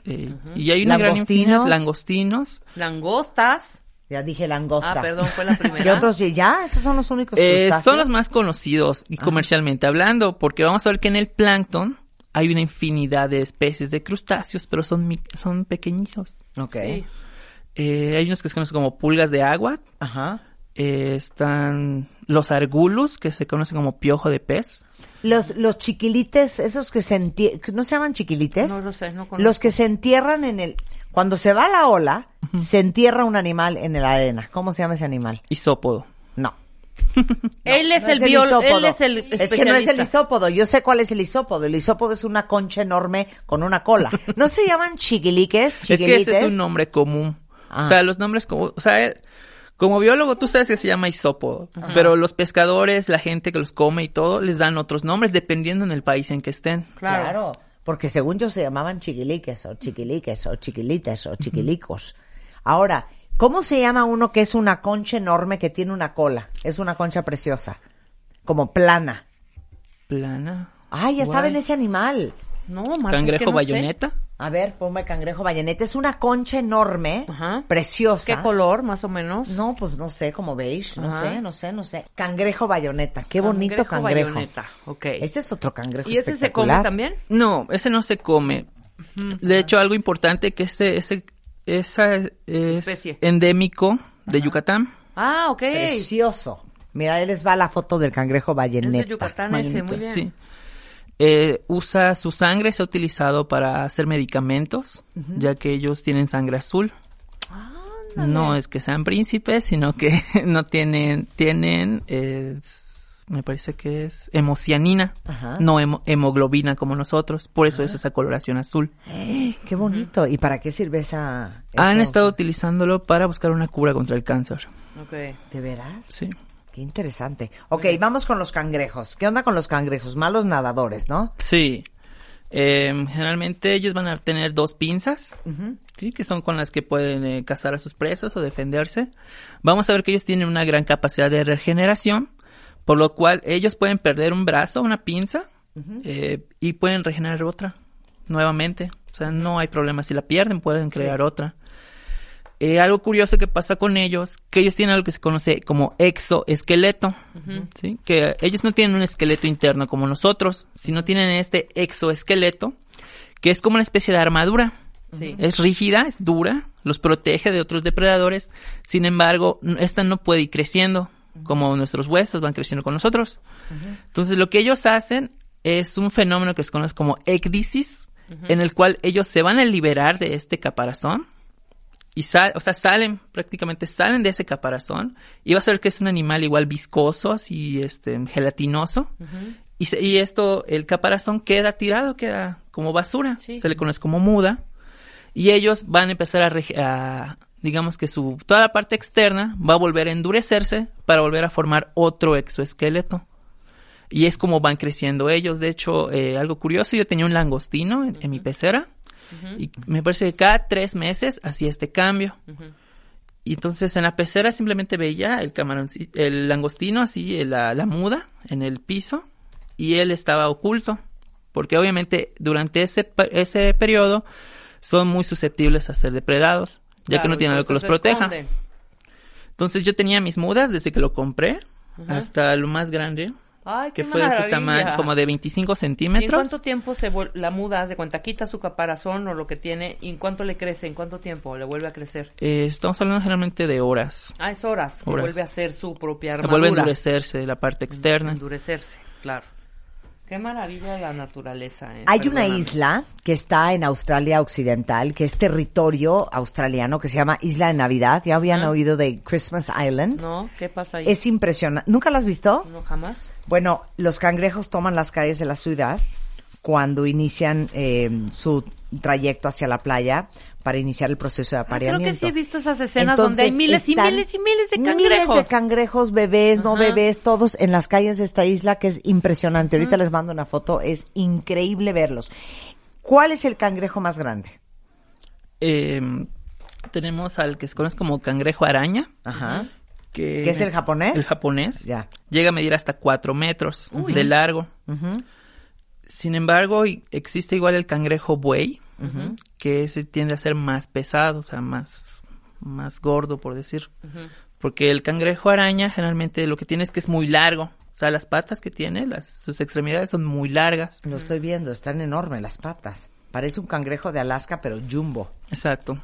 [SPEAKER 5] eh, y hay una gran
[SPEAKER 3] Langostinos.
[SPEAKER 5] infinidad, langostinos.
[SPEAKER 4] Langostas.
[SPEAKER 3] Ya dije langostas.
[SPEAKER 4] Ah, perdón, fue la *laughs* primera.
[SPEAKER 3] ¿Qué otros? Ya, esos son los únicos
[SPEAKER 5] Eh,
[SPEAKER 3] crustáceos?
[SPEAKER 5] son los más conocidos y comercialmente hablando, porque vamos a ver que en el plancton hay una infinidad de especies de crustáceos, pero son, son pequeñitos.
[SPEAKER 3] Ok.
[SPEAKER 4] Sí.
[SPEAKER 5] Eh, hay unos que se conocen como pulgas de agua,
[SPEAKER 3] Ajá.
[SPEAKER 5] eh, están los argulus, que se conocen como piojo de pez.
[SPEAKER 3] Los, los chiquilites, esos que se entierran, ¿no se llaman chiquilites?
[SPEAKER 4] No lo sé, no conozco.
[SPEAKER 3] Los que se entierran en el... Cuando se va la ola, se entierra un animal en la arena. ¿Cómo se llama ese animal?
[SPEAKER 5] Isópodo.
[SPEAKER 3] No. *laughs*
[SPEAKER 4] Él es
[SPEAKER 3] no
[SPEAKER 4] el biólogo, él es el
[SPEAKER 3] Es que no es el isópodo. Yo sé cuál es el isópodo. El isópodo es una concha enorme con una cola. ¿No se llaman chiquiliques? *laughs*
[SPEAKER 5] Es que ese es un nombre común.
[SPEAKER 3] Ah.
[SPEAKER 5] O sea, los nombres como, o sea, eh, como biólogo tú sabes que se llama isópodo, pero los pescadores, la gente que los come y todo, les dan otros nombres dependiendo en el país en que estén.
[SPEAKER 3] Claro.
[SPEAKER 4] Claro.
[SPEAKER 3] Porque según yo se llamaban chiquiliques o chiquiliques o chiquilites o chiquilicos. Ahora, ¿cómo se llama uno que es una concha enorme que tiene una cola? Es una concha preciosa. Como plana.
[SPEAKER 5] Plana.
[SPEAKER 3] Ay, ya
[SPEAKER 5] Guay.
[SPEAKER 3] saben ese animal.
[SPEAKER 4] No, Marta, es
[SPEAKER 5] Cangrejo
[SPEAKER 4] que no sé.
[SPEAKER 5] bayoneta.
[SPEAKER 3] A ver, ponme cangrejo bayoneta. Es una concha enorme,
[SPEAKER 4] Ajá.
[SPEAKER 3] preciosa.
[SPEAKER 4] ¿Qué color, más o menos?
[SPEAKER 3] No, pues no sé, como beige, no
[SPEAKER 4] Ajá.
[SPEAKER 3] sé, no sé, no sé. Cangrejo bayoneta, qué bonito cangrejo.
[SPEAKER 4] bayoneta, ok.
[SPEAKER 3] Ese es otro cangrejo
[SPEAKER 4] ¿Y ese se come también?
[SPEAKER 5] No, ese no se come. De hecho, algo importante que este, ese, esa es
[SPEAKER 4] Especie.
[SPEAKER 5] endémico de Yucatán.
[SPEAKER 4] Ah, ok.
[SPEAKER 3] Precioso. Mira, ahí les va la foto del cangrejo
[SPEAKER 4] Es
[SPEAKER 3] bayoneta.
[SPEAKER 4] de Yucatán ese, muy
[SPEAKER 5] Bayoneta,
[SPEAKER 4] bien.
[SPEAKER 5] sí. Eh, usa su sangre, se ha utilizado para hacer medicamentos, ya que ellos tienen sangre azul. No es que sean príncipes, sino que *laughs* no tienen, tienen, eh, me parece que es hemocianina,
[SPEAKER 3] Ajá.
[SPEAKER 5] no hemo- hemoglobina como nosotros, por eso es esa coloración azul.
[SPEAKER 3] Qué bonito. ¿Y para qué sirve esa?
[SPEAKER 5] Han estado utilizándolo para buscar una cura contra el cáncer.
[SPEAKER 4] Ok.
[SPEAKER 3] ¿De veras?
[SPEAKER 5] Sí.
[SPEAKER 3] Qué interesante. Ok, vamos con los cangrejos. ¿Qué onda con los cangrejos? Malos nadadores, ¿no?
[SPEAKER 5] Sí. Eh, generalmente ellos van a tener dos pinzas, sí, que son con las que pueden eh, cazar a sus presas o defenderse. Vamos a ver que ellos tienen una gran capacidad de regeneración, por lo cual ellos pueden perder un brazo, una pinza, eh, y pueden regenerar otra nuevamente. O sea, no hay problema. Si la pierden, pueden crear otra. Eh, algo curioso que pasa con ellos, que ellos tienen algo que se conoce como exoesqueleto, ¿sí? que ellos no tienen un esqueleto interno como nosotros, sino tienen este exoesqueleto, que es como una especie de armadura.
[SPEAKER 4] Sí.
[SPEAKER 5] Es rígida, es dura, los protege de otros depredadores, sin embargo, esta no puede ir creciendo, como nuestros huesos van creciendo con nosotros. Entonces, lo que ellos hacen es un fenómeno que se conoce como ecdisis, en el cual ellos se van a liberar de este caparazón, y sal, o sea, salen, prácticamente salen de ese caparazón y vas a ver que es un animal igual viscoso, así, este, gelatinoso. y, se- y esto, el caparazón queda tirado, queda como basura,
[SPEAKER 4] Sí.
[SPEAKER 5] se le conoce como muda. Y ellos van a empezar a, digamos que su, toda la parte externa va a volver a endurecerse para volver a formar otro exoesqueleto. Y es como van creciendo ellos. De hecho, eh, algo curioso, yo tenía un langostino en, en mi pecera. Y me parece que cada tres meses hacía este cambio. Y entonces en la pecera simplemente veía el camarón, el langostino así, la, la muda en el piso. Y él estaba oculto. Porque obviamente durante ese, ese periodo son muy susceptibles a ser depredados. Ya que no tienen algo que los proteja. Entonces yo tenía mis mudas desde que lo compré hasta lo más grande.
[SPEAKER 4] Ay, qué
[SPEAKER 5] que fue de su
[SPEAKER 4] maravilla.
[SPEAKER 5] tamaño, como de 25
[SPEAKER 4] ¿Y en
[SPEAKER 5] centímetros.
[SPEAKER 4] cuánto tiempo se la muda, de cuenta, quita su caparazón o lo que tiene, y en cuánto le crece, en cuánto tiempo le vuelve a crecer?
[SPEAKER 5] Eh, estamos hablando generalmente de horas.
[SPEAKER 4] Ah, es horas, que
[SPEAKER 5] Horas.
[SPEAKER 4] vuelve a hacer su propia
[SPEAKER 5] Que
[SPEAKER 4] armadura.
[SPEAKER 5] vuelve a endurecerse de la parte externa.
[SPEAKER 4] Endurecerse, claro. Qué maravilla la naturaleza. eh,
[SPEAKER 3] Hay una
[SPEAKER 4] perdóname.
[SPEAKER 3] isla que está en Australia Occidental, que es territorio australiano, que se llama Isla de Navidad. ¿Ya habían
[SPEAKER 4] Ah.
[SPEAKER 3] oído de Christmas Island?
[SPEAKER 4] ¿No? ¿Qué pasa ahí?
[SPEAKER 3] Es impresionante. ¿Nunca la has visto?
[SPEAKER 4] ¿No jamás?
[SPEAKER 3] Bueno, los cangrejos toman las calles de la ciudad cuando inician eh, su trayecto hacia la playa para iniciar el proceso de
[SPEAKER 4] Ah, creo
[SPEAKER 3] apareamiento.
[SPEAKER 4] que sí he visto esas escenas donde hay miles y miles y miles de
[SPEAKER 3] Miles
[SPEAKER 4] cangrejos.
[SPEAKER 3] de cangrejos, bebés, no
[SPEAKER 4] Ajá.
[SPEAKER 3] bebés, todos en las calles de esta isla, que es impresionante. Ahorita les mando una foto, es increíble verlos. ¿Cuál es el cangrejo más grande?
[SPEAKER 5] Eh, tenemos al que se conoce como cangrejo araña.
[SPEAKER 3] Ajá.
[SPEAKER 5] Que,
[SPEAKER 3] ¿Que es el japonés?
[SPEAKER 5] El japonés.
[SPEAKER 3] Ya.
[SPEAKER 5] Llega a medir hasta 4 metros de largo. Sin embargo, existe igual el cangrejo buey, que ese tiende a ser más pesado, o sea, más, más gordo, por decir. Porque el cangrejo araña generalmente lo que tiene es que es muy largo. O sea, las patas que tiene, las, sus extremidades son muy largas.
[SPEAKER 3] Lo estoy viendo, están enormes las patas. Parece un cangrejo de Alaska, pero jumbo.
[SPEAKER 5] Exacto.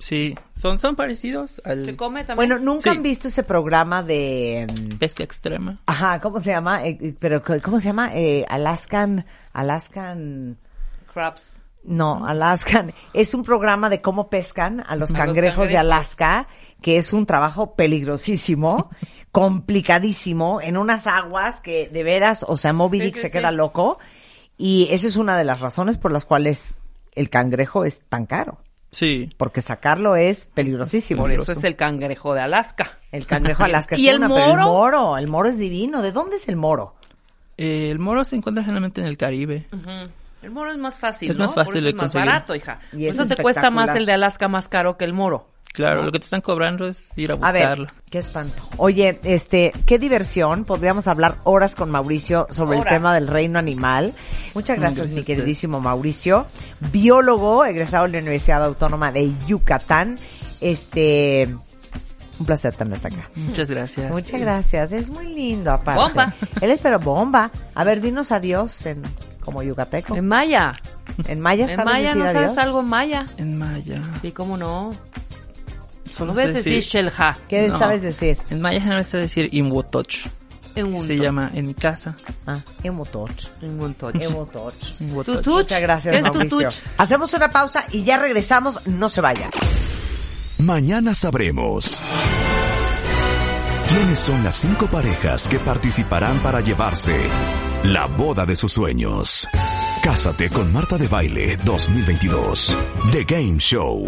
[SPEAKER 5] Sí, son, son parecidos al
[SPEAKER 4] Se come también.
[SPEAKER 3] Bueno, ¿nunca
[SPEAKER 5] Sí.
[SPEAKER 3] han visto ese programa de... mm,
[SPEAKER 5] bestia extrema.
[SPEAKER 3] Ajá, ¿cómo se llama? Eh, eh, pero, ¿cómo se llama? Eh, Alaskan... Alaskan...
[SPEAKER 4] crabs.
[SPEAKER 3] No, Alaskan. Es un programa de cómo pescan a los
[SPEAKER 4] A los
[SPEAKER 3] cangrejos de. Alaska, que es un trabajo peligrosísimo, *laughs* complicadísimo, en unas aguas que de veras, o sea, Moby
[SPEAKER 4] Sí,
[SPEAKER 3] Dick
[SPEAKER 4] sí,
[SPEAKER 3] se
[SPEAKER 4] sí.
[SPEAKER 3] queda loco. Y esa es una de las razones por las cuales el cangrejo es tan caro.
[SPEAKER 5] Sí.
[SPEAKER 3] Porque sacarlo es peligrosísimo.
[SPEAKER 4] Por eso es el cangrejo de Alaska.
[SPEAKER 3] El cangrejo Alaska *laughs* es
[SPEAKER 4] ¿Y el
[SPEAKER 3] una, pero el
[SPEAKER 4] moro?
[SPEAKER 3] moro, el moro es divino. ¿De dónde es el moro?
[SPEAKER 5] Eh, el moro se encuentra generalmente en el Caribe.
[SPEAKER 4] El moro es más fácil,
[SPEAKER 5] Es
[SPEAKER 4] ¿no?
[SPEAKER 5] más
[SPEAKER 4] Por
[SPEAKER 5] fácil
[SPEAKER 4] eso
[SPEAKER 5] de
[SPEAKER 4] es más
[SPEAKER 5] conseguir.
[SPEAKER 4] barato, hija.
[SPEAKER 3] Y
[SPEAKER 4] Por
[SPEAKER 3] es
[SPEAKER 4] eso te cuesta más el de Alaska más caro que el moro.
[SPEAKER 5] Claro, lo que te están cobrando es ir a
[SPEAKER 3] A ver,
[SPEAKER 5] buscarlo.
[SPEAKER 3] qué espanto. Oye, este, qué diversión. Podríamos hablar horas con Mauricio sobre
[SPEAKER 4] Horas.
[SPEAKER 3] el tema del reino animal. Muchas gracias,
[SPEAKER 5] Gracias
[SPEAKER 3] mi queridísimo Mauricio. Biólogo, egresado de la Universidad Autónoma de Yucatán. Este, un placer tenerte acá.
[SPEAKER 5] Muchas gracias.
[SPEAKER 3] Muchas gracias. Es muy lindo, aparte.
[SPEAKER 4] Bomba.
[SPEAKER 3] Él es pero bomba. A ver, dinos adiós en, como yucateco.
[SPEAKER 4] En maya.
[SPEAKER 3] En maya
[SPEAKER 4] En
[SPEAKER 3] sabes
[SPEAKER 4] maya
[SPEAKER 3] decir
[SPEAKER 4] no
[SPEAKER 3] adiós.
[SPEAKER 4] sabes algo en maya.
[SPEAKER 5] En maya.
[SPEAKER 4] Sí, cómo no.
[SPEAKER 5] Solo
[SPEAKER 4] No
[SPEAKER 5] sé
[SPEAKER 4] ves decir Shelja.
[SPEAKER 3] ¿Qué
[SPEAKER 5] No.
[SPEAKER 3] sabes decir?
[SPEAKER 5] En maya generalmente sé decir Inwotoch. Se llama en mi casa.
[SPEAKER 3] Ah, emotoch. Emotoch.
[SPEAKER 5] Inwotoch.
[SPEAKER 4] Tutuch.
[SPEAKER 3] Muchas gracias,
[SPEAKER 4] ¿Qué es
[SPEAKER 3] Mauricio.
[SPEAKER 4] tutuch?
[SPEAKER 3] Hacemos una pausa y ya regresamos. No se vayan.
[SPEAKER 2] Mañana sabremos quiénes son las cinco parejas que participarán para llevarse la boda de sus sueños. Cásate con Marta de Baile 2022. The Game Show.